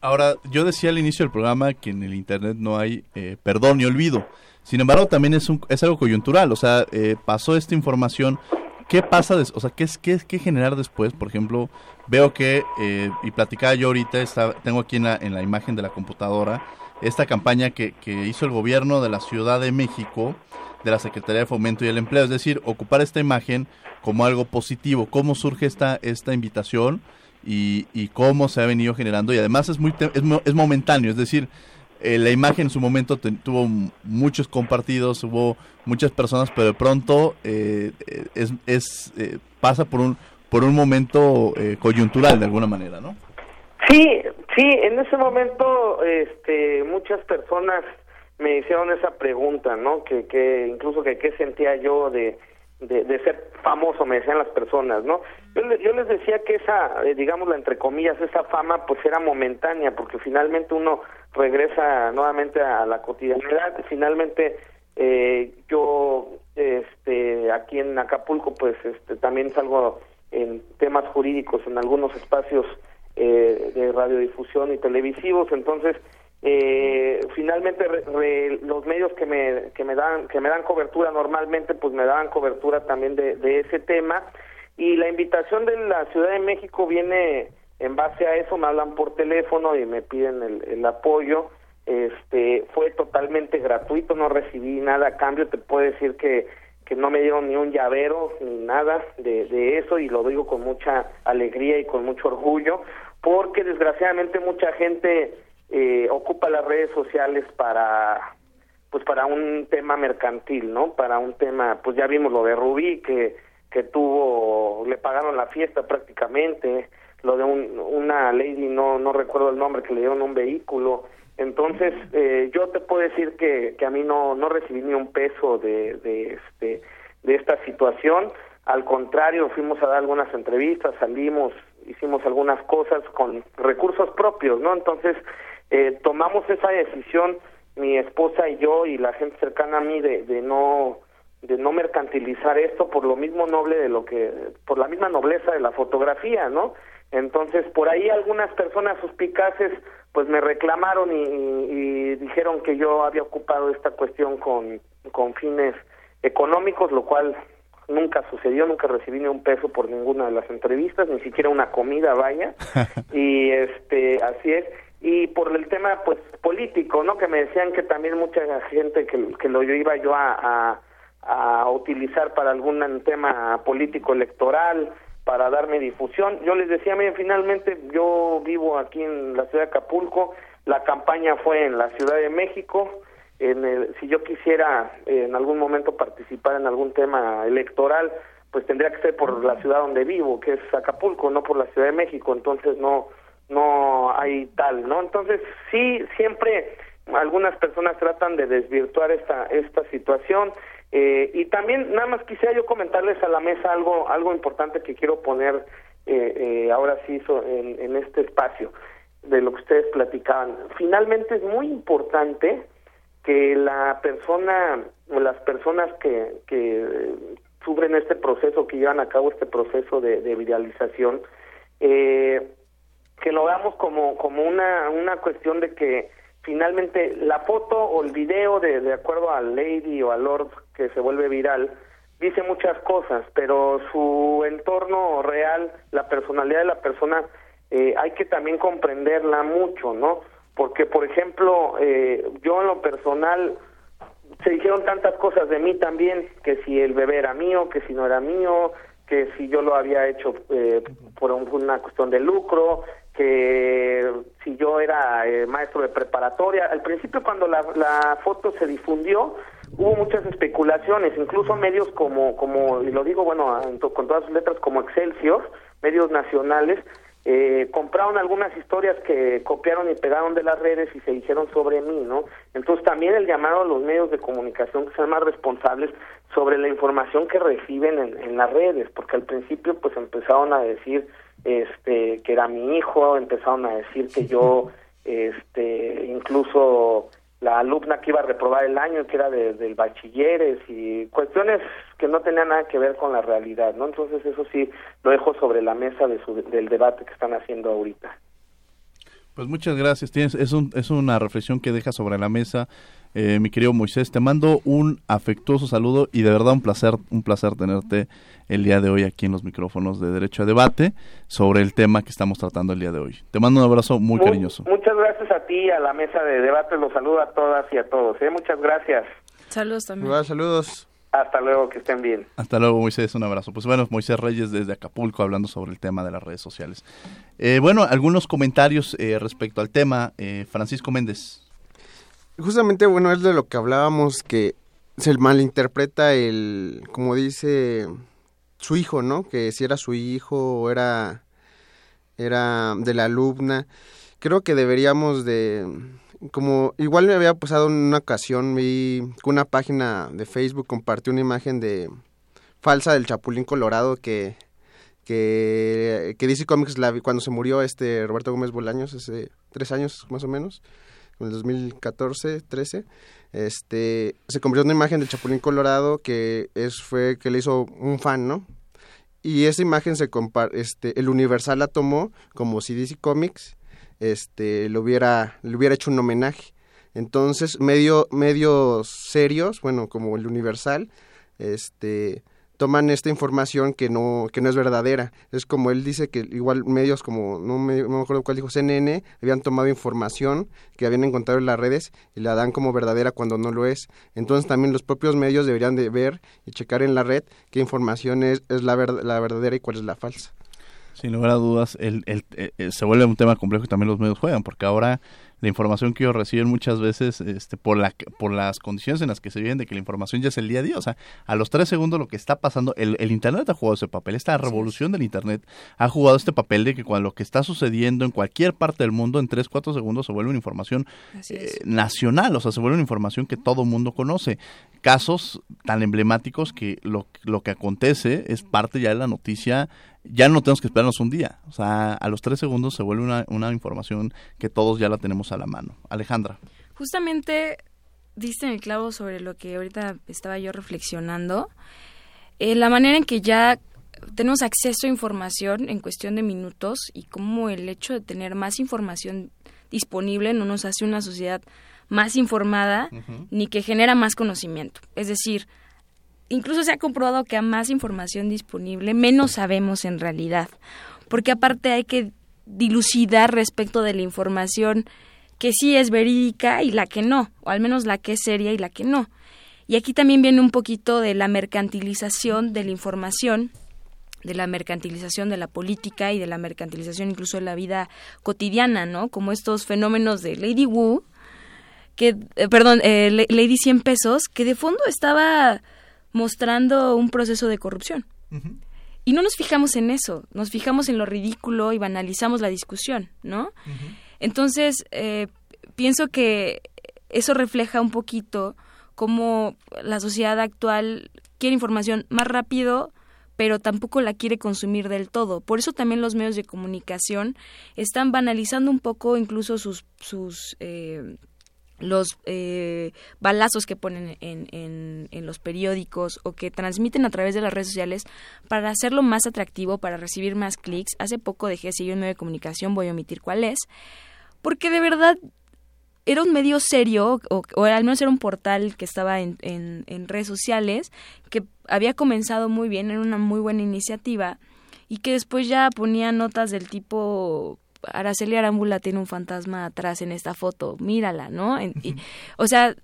Ahora, yo decía al inicio del programa que en el Internet no hay eh, perdón ni olvido. Sin embargo, también es, un, es algo coyuntural. O sea, eh, pasó esta información. ¿Qué pasa? Des, o sea, ¿qué, es, qué, ¿qué generar después? Por ejemplo, veo que, eh, y platicaba yo ahorita, está, tengo aquí en la, en la imagen de la computadora, esta campaña que, que hizo el gobierno de la Ciudad de México, de la Secretaría de Fomento y el Empleo. Es decir, ocupar esta imagen como algo positivo. ¿Cómo surge esta, esta invitación? y, y, cómo se ha venido generando y además es muy es, es momentáneo es decir eh, la imagen en su momento te, tuvo muchos compartidos hubo muchas personas pero de pronto eh, es, es eh, pasa por un por un momento eh, coyuntural de alguna manera no sí sí en ese momento este muchas personas me hicieron esa pregunta no que que incluso que qué sentía yo de de, de, ser famoso, me decían las personas, ¿no? Yo, yo les decía que esa, eh, digámosla entre comillas, esa fama pues era momentánea, porque finalmente uno regresa nuevamente a la cotidianidad, finalmente eh, yo este aquí en Acapulco pues este también salgo en temas jurídicos en algunos espacios eh, de radiodifusión y televisivos, entonces eh, finalmente re, re, los medios que me que me dan que me dan cobertura normalmente pues me daban cobertura también de, de ese tema. Y la invitación de la Ciudad de México viene en base a eso me hablan por teléfono y me piden el, el apoyo. Este fue totalmente gratuito no recibí nada a cambio. Te puedo decir que que no me dieron ni un llavero ni nada de, de eso y lo digo con mucha alegría y con mucho orgullo porque desgraciadamente mucha gente eh, ocupa las redes sociales para pues para un tema mercantil, ¿no? Para un tema, pues ya vimos lo de Rubí que que tuvo le pagaron la fiesta prácticamente, lo de un, una lady no no recuerdo el nombre que le dieron un vehículo. Entonces, eh, yo te puedo decir que, que a mí no no recibí ni un peso de de este de esta situación, al contrario, fuimos a dar algunas entrevistas, salimos, hicimos algunas cosas con recursos propios, ¿no? Entonces, eh, tomamos esa decisión mi esposa y yo y la gente cercana a mí de, de no de no mercantilizar esto por lo mismo noble de lo que por la misma nobleza de la fotografía no entonces por ahí algunas personas suspicaces pues me reclamaron y, y dijeron que yo había ocupado esta cuestión con con fines económicos lo cual nunca sucedió, nunca recibí ni un peso por ninguna de las entrevistas, ni siquiera una comida, vaya. y este, así es y por el tema pues político no que me decían que también mucha gente que, que lo iba yo a, a, a utilizar para algún tema político electoral para darme difusión. Yo les decía miren finalmente yo vivo aquí en la ciudad de Acapulco la campaña fue en la Ciudad de México en el, si yo quisiera eh, en algún momento participar en algún tema electoral pues tendría que ser por la ciudad donde vivo que es Acapulco no por la Ciudad de México entonces no no hay tal, ¿no? Entonces, sí, siempre algunas personas tratan de desvirtuar esta esta situación eh, y también nada más quisiera yo comentarles a la mesa algo algo importante que quiero poner eh, eh, ahora sí so, en, en este espacio de lo que ustedes platicaban. Finalmente es muy importante que la persona o las personas que, que sufren este proceso, que llevan a cabo este proceso de, de viralización, eh, que lo veamos como, como una, una cuestión de que finalmente la foto o el video, de, de acuerdo al Lady o al Lord que se vuelve viral, dice muchas cosas, pero su entorno real, la personalidad de la persona, eh, hay que también comprenderla mucho, ¿no? Porque, por ejemplo, eh, yo en lo personal, se dijeron tantas cosas de mí también, que si el bebé era mío, que si no era mío, que si yo lo había hecho eh, por una cuestión de lucro, que si yo era eh, maestro de preparatoria. Al principio cuando la, la foto se difundió, hubo muchas especulaciones, incluso medios como, como y lo digo bueno con todas sus letras, como Excelsior, medios nacionales, eh, compraron algunas historias que copiaron y pegaron de las redes y se hicieron sobre mí, ¿no? Entonces también el llamado a los medios de comunicación que sean más responsables sobre la información que reciben en, en las redes, porque al principio pues empezaron a decir este que era mi hijo, empezaron a decir que yo este incluso la alumna que iba a reprobar el año, que era de, del bachilleres y cuestiones que no tenían nada que ver con la realidad, ¿no? Entonces eso sí lo dejo sobre la mesa de su, del debate que están haciendo ahorita. Pues muchas gracias. Tienes, es, un, es una reflexión que deja sobre la mesa, eh, mi querido Moisés. Te mando un afectuoso saludo y de verdad un placer, un placer tenerte el día de hoy aquí en los micrófonos de Derecho a Debate sobre el tema que estamos tratando el día de hoy. Te mando un abrazo muy, cariñoso. Muchas gracias a ti, a la mesa de debate. Los saludo a todas y a todos. ¿eh? Muchas gracias. Saludos también. saludos. Hasta luego, que estén bien. Hasta luego, Moisés, un abrazo. Pues bueno, Moisés Reyes desde Acapulco hablando sobre el tema de las redes sociales. Eh, bueno, algunos comentarios eh, respecto al tema. Eh, Francisco Méndez. Justamente, bueno, es de lo que hablábamos, que se malinterpreta el, como dice su hijo, ¿no? Que si era su hijo o era, era de la alumna. Creo que deberíamos de como igual me había pasado en una ocasión, vi que una página de Facebook compartió una imagen de falsa del Chapulín Colorado que que, DC Comics la, cuando se murió este Roberto Gómez Bolaños hace tres años más o menos en el 2014 13 este se convirtió en una imagen del Chapulín Colorado que es fue que le hizo un fan no y esa imagen se este el Universal la tomó como si DC Comics este le hubiera le hubiera hecho un homenaje. Entonces medio medios serios bueno como el Universal este toman esta información que no que no es verdadera. Es como él dice que igual medios como no me, no me acuerdo cuál dijo CNN habían tomado información que habían encontrado en las redes y la dan como verdadera cuando no lo es. Entonces también los propios medios deberían de ver y checar en la red qué información es, es la, la verdadera y cuál es la falsa sin lugar a dudas, el, el, eh, se vuelve un tema complejo y también los medios juegan, porque ahora la información que ellos reciben muchas veces este, por, la, por las condiciones en las que se viven de que la información ya es el día a día. O sea, a los tres segundos lo que está pasando, el, el Internet ha jugado ese papel, esta revolución del Internet ha jugado este papel de que cuando lo que está sucediendo en cualquier parte del mundo en tres, cuatro segundos se vuelve una información eh, nacional, o sea, se vuelve una información que todo mundo conoce. Casos tan emblemáticos que lo, lo que acontece es parte ya de la noticia ya no tenemos que esperarnos un día. O sea, a los tres segundos se vuelve una, una información que todos ya la tenemos a la mano. Alejandra. Justamente diste en el clavo sobre lo que ahorita estaba yo reflexionando. Eh, la manera en que ya tenemos acceso a información en cuestión de minutos y cómo el hecho de tener más información disponible no nos hace una sociedad más informada ni que genera más conocimiento. Es decir, incluso se ha comprobado que a más información disponible, menos sabemos en realidad. Porque aparte hay que dilucidar respecto de la información que sí es verídica y la que no, o al menos la que es seria y la que no. Y aquí también viene un poquito de la mercantilización de la información, de la mercantilización de la política y de la mercantilización incluso de la vida cotidiana, ¿no? Como estos fenómenos de Lady Wu, que, eh, perdón, eh, Lady 100 pesos, que de fondo estaba mostrando un proceso de corrupción. Y no nos fijamos en eso, nos fijamos en lo ridículo y banalizamos la discusión, ¿no? Entonces, eh, pienso que eso refleja un poquito cómo la sociedad actual quiere información más rápido, pero tampoco la quiere consumir del todo. Por eso también los medios de comunicación están banalizando un poco incluso sus, sus eh, los eh, balazos que ponen en, en, en, los periódicos o que transmiten a través de las redes sociales para hacerlo más atractivo, para recibir más clics. Hace poco dejé de seguir un medio de comunicación, voy a omitir cuál es, porque de verdad era un medio serio, o, o al menos era un portal que estaba en, en redes sociales, que había comenzado muy bien, era una muy buena iniciativa, y que después ya ponía notas del tipo Araceli Arámbula tiene un fantasma atrás en esta foto, mírala, ¿no? o sea,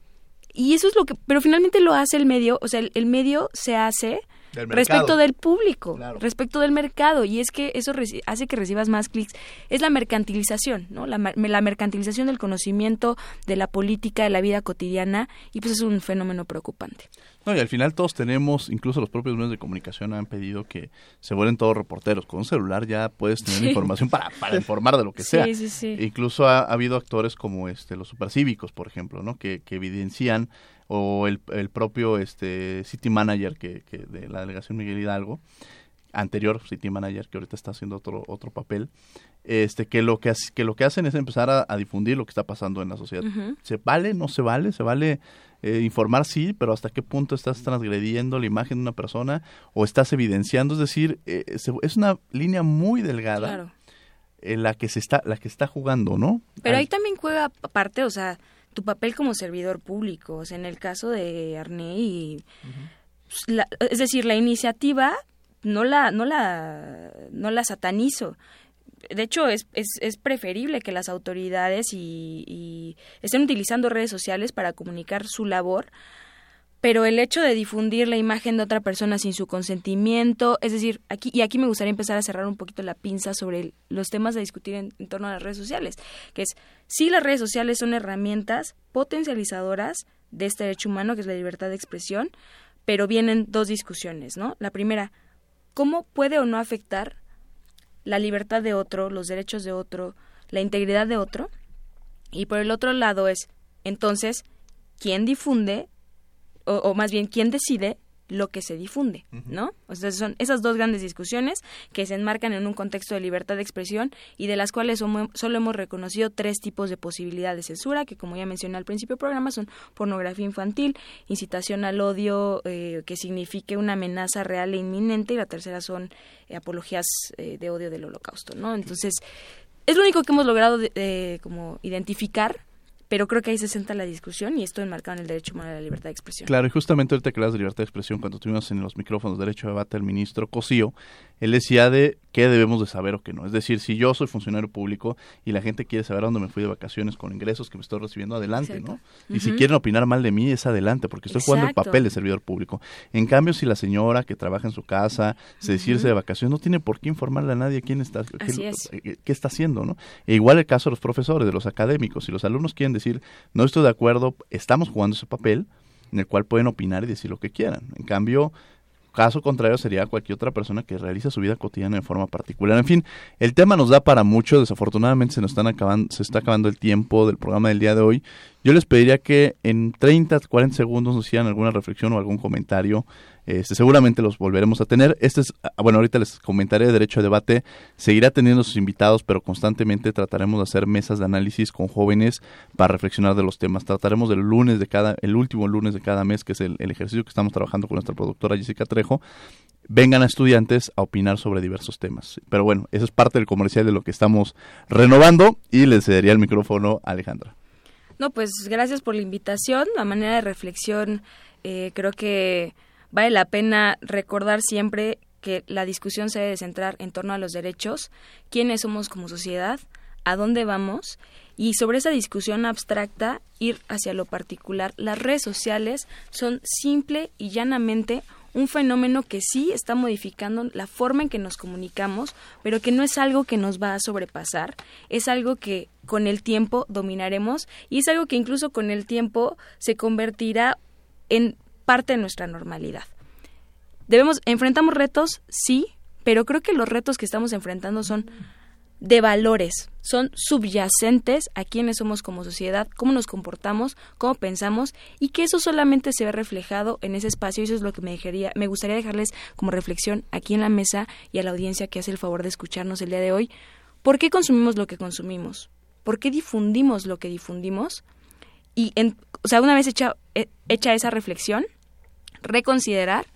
y eso es lo que, pero finalmente lo hace el medio, o sea, el, medio se hace respecto del público, respecto del mercado. Y es que eso hace que recibas más clics. Es la mercantilización, ¿no? La, la, mercantilización del conocimiento, de la política, de la vida cotidiana, y pues es un fenómeno preocupante. No, y al final todos tenemos, incluso los propios medios de comunicación han pedido que se vuelven todos reporteros. Con un celular ya puedes tener información para, para informar de lo que sea. Incluso ha, habido actores como este los supercívicos, por ejemplo, ¿no? Que, que evidencian o el, el propio este city manager que, que de la delegación Miguel Hidalgo anterior city manager que ahorita está haciendo otro otro papel este que lo que que lo que hacen es empezar a, difundir lo que está pasando en la sociedad. Se vale no se vale se vale eh, informar sí pero hasta qué punto estás transgrediendo la imagen de una persona o estás evidenciando es decir eh, es una línea muy delgada en la que se está la que está jugando no pero ahí también juega aparte o sea tu papel como servidor público. O sea, en el caso de Arnei, pues, es decir, la iniciativa no la, no la, no la satanizo. De hecho, es, es, es preferible que las autoridades y estén utilizando redes sociales para comunicar su labor pero el hecho de difundir la imagen de otra persona sin su consentimiento, es decir, aquí y aquí me gustaría empezar a cerrar un poquito la pinza sobre los temas a discutir en, torno a las redes sociales, que es sí las redes sociales son herramientas potencializadoras de este derecho humano que es la libertad de expresión, pero vienen dos discusiones, ¿no? La primera, ¿cómo puede o no afectar la libertad de otro, los derechos de otro, la integridad de otro? Y por el otro lado es, entonces, ¿quién difunde o, más bien quién decide lo que se difunde, ¿no? O sea, son esas dos grandes discusiones que se enmarcan en un contexto de libertad de expresión y de las cuales solo hemos reconocido tres tipos de posibilidad de censura, que como ya mencioné al principio del programa son pornografía infantil, incitación al odio eh, que signifique una amenaza real e inminente y la tercera son eh, apologías eh, de odio del holocausto, ¿no? Entonces, es lo único que hemos logrado como identificar pero creo que ahí se sienta la discusión y esto enmarcado en el derecho humano a la libertad de expresión. Claro, y justamente ahorita que hablas de libertad de expresión, cuando tuvimos en los micrófonos de derecho de debate al ministro Cosío, él decía de qué debemos de saber o qué no. Es decir, si yo soy funcionario público y la gente quiere saber a dónde me fui de vacaciones con ingresos que me estoy recibiendo, adelante, ¿no? Y si quieren opinar mal de mí, es adelante, porque estoy jugando el papel de servidor público. En cambio, si la señora que trabaja en su casa se decide irse de vacaciones, no tiene por qué informarle a nadie quién está, qué, eh, qué, está haciendo, ¿no? E igual el caso de los profesores, de los académicos. Si los alumnos quieren decir, no estoy de acuerdo, estamos jugando ese papel en el cual pueden opinar y decir lo que quieran. En cambio, Caso contrario sería cualquier otra persona que realiza su vida cotidiana de forma particular. En fin, el tema nos da para mucho. Desafortunadamente se nos están acabando, se está acabando el tiempo del programa del día de hoy. Yo les pediría que en 30, 40 segundos nos hicieran alguna reflexión o algún comentario este, seguramente los volveremos a tener. Este es, ah, bueno, ahorita les comentaré derecho a debate. Seguirá teniendo sus invitados, pero constantemente trataremos de hacer mesas de análisis con jóvenes para reflexionar de los temas. Trataremos del lunes de cada, el último lunes de cada mes, que es el, ejercicio que estamos trabajando con nuestra productora Jessica Trejo. Vengan a estudiantes a opinar sobre diversos temas. Pero bueno, eso es parte del comercial de lo que estamos renovando y les cedería el micrófono a Alejandra. No, pues gracias por la invitación. La manera de reflexión eh, creo que vale la pena recordar siempre que la discusión se debe centrar en torno a los derechos, quiénes somos como sociedad, a dónde vamos y sobre esa discusión abstracta ir hacia lo particular. Las redes sociales son simple y llanamente un fenómeno que sí está modificando la forma en que nos comunicamos, pero que no es algo que nos va a sobrepasar, es algo que con el tiempo dominaremos y es algo que incluso con el tiempo se convertirá en parte de nuestra normalidad. Debemos, enfrentamos retos, sí, pero creo que los retos que estamos enfrentando son de valores, son subyacentes a quiénes somos como sociedad, cómo nos comportamos, cómo pensamos y que eso solamente se ve reflejado en ese espacio y eso es lo que me, dejaría, me gustaría dejarles como reflexión aquí en la mesa y a la audiencia que hace el favor de escucharnos el día de hoy. ¿Por qué consumimos lo que consumimos? ¿Por qué difundimos lo que difundimos? Y, en, o sea, una vez hecha, eh, hecha esa reflexión, reconsiderar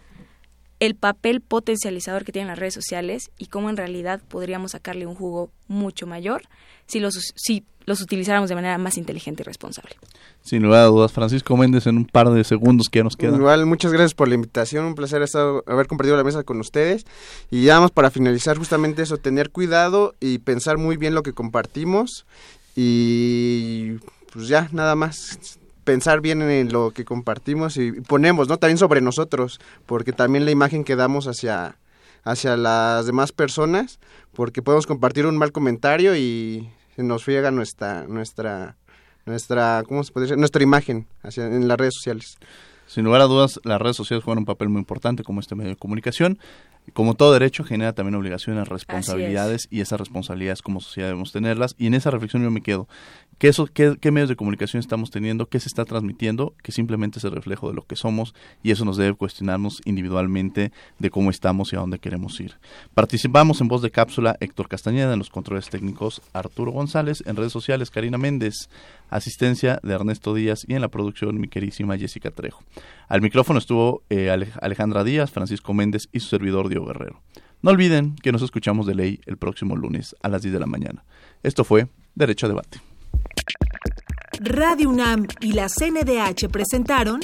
el papel potencializador que tienen las redes sociales y cómo en realidad podríamos sacarle un jugo mucho mayor si los, si los utilizáramos de manera más inteligente y responsable. Sin lugar a dudas, Francisco Méndez, en un par de segundos que ya nos quedan. Igual, muchas gracias por la invitación, un placer haber compartido la mesa con ustedes. Y ya vamos para finalizar justamente eso, tener cuidado y pensar muy bien lo que compartimos. Y pues ya, nada más pensar bien en lo que compartimos y ponemos, ¿no? También sobre nosotros, porque también la imagen que damos hacia, hacia las demás personas, porque podemos compartir un mal comentario y nos friega nuestra, nuestra, nuestra, ¿cómo se puede decir? Nuestra imagen hacia, en las redes sociales. Sin lugar a dudas, las redes sociales juegan un papel muy importante como este medio de comunicación. Como todo derecho, genera también obligaciones, responsabilidades, y esas responsabilidades como sociedad debemos tenerlas. Y en esa reflexión yo me quedo. ¿Qué, eso, qué, qué medios de comunicación estamos teniendo? ¿Qué se está transmitiendo? Que simplemente es el reflejo de lo que somos y eso nos debe cuestionarnos individualmente de cómo estamos y a dónde queremos ir. Participamos en Voz de Cápsula Héctor Castañeda, en los controles técnicos Arturo González, en redes sociales Karina Méndez, asistencia de Ernesto Díaz y en la producción mi querísima Jessica Trejo. Al micrófono estuvo eh, Alejandra Díaz, Francisco Méndez y su servidor Diego Guerrero. No olviden que nos escuchamos de ley el próximo lunes a las 10 de la mañana. Esto fue Derecho a Debate. Radio UNAM y la CNDH presentaron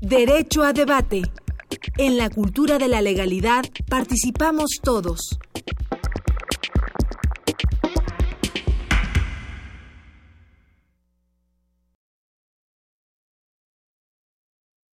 Derecho a Debate. En la cultura de la legalidad participamos todos.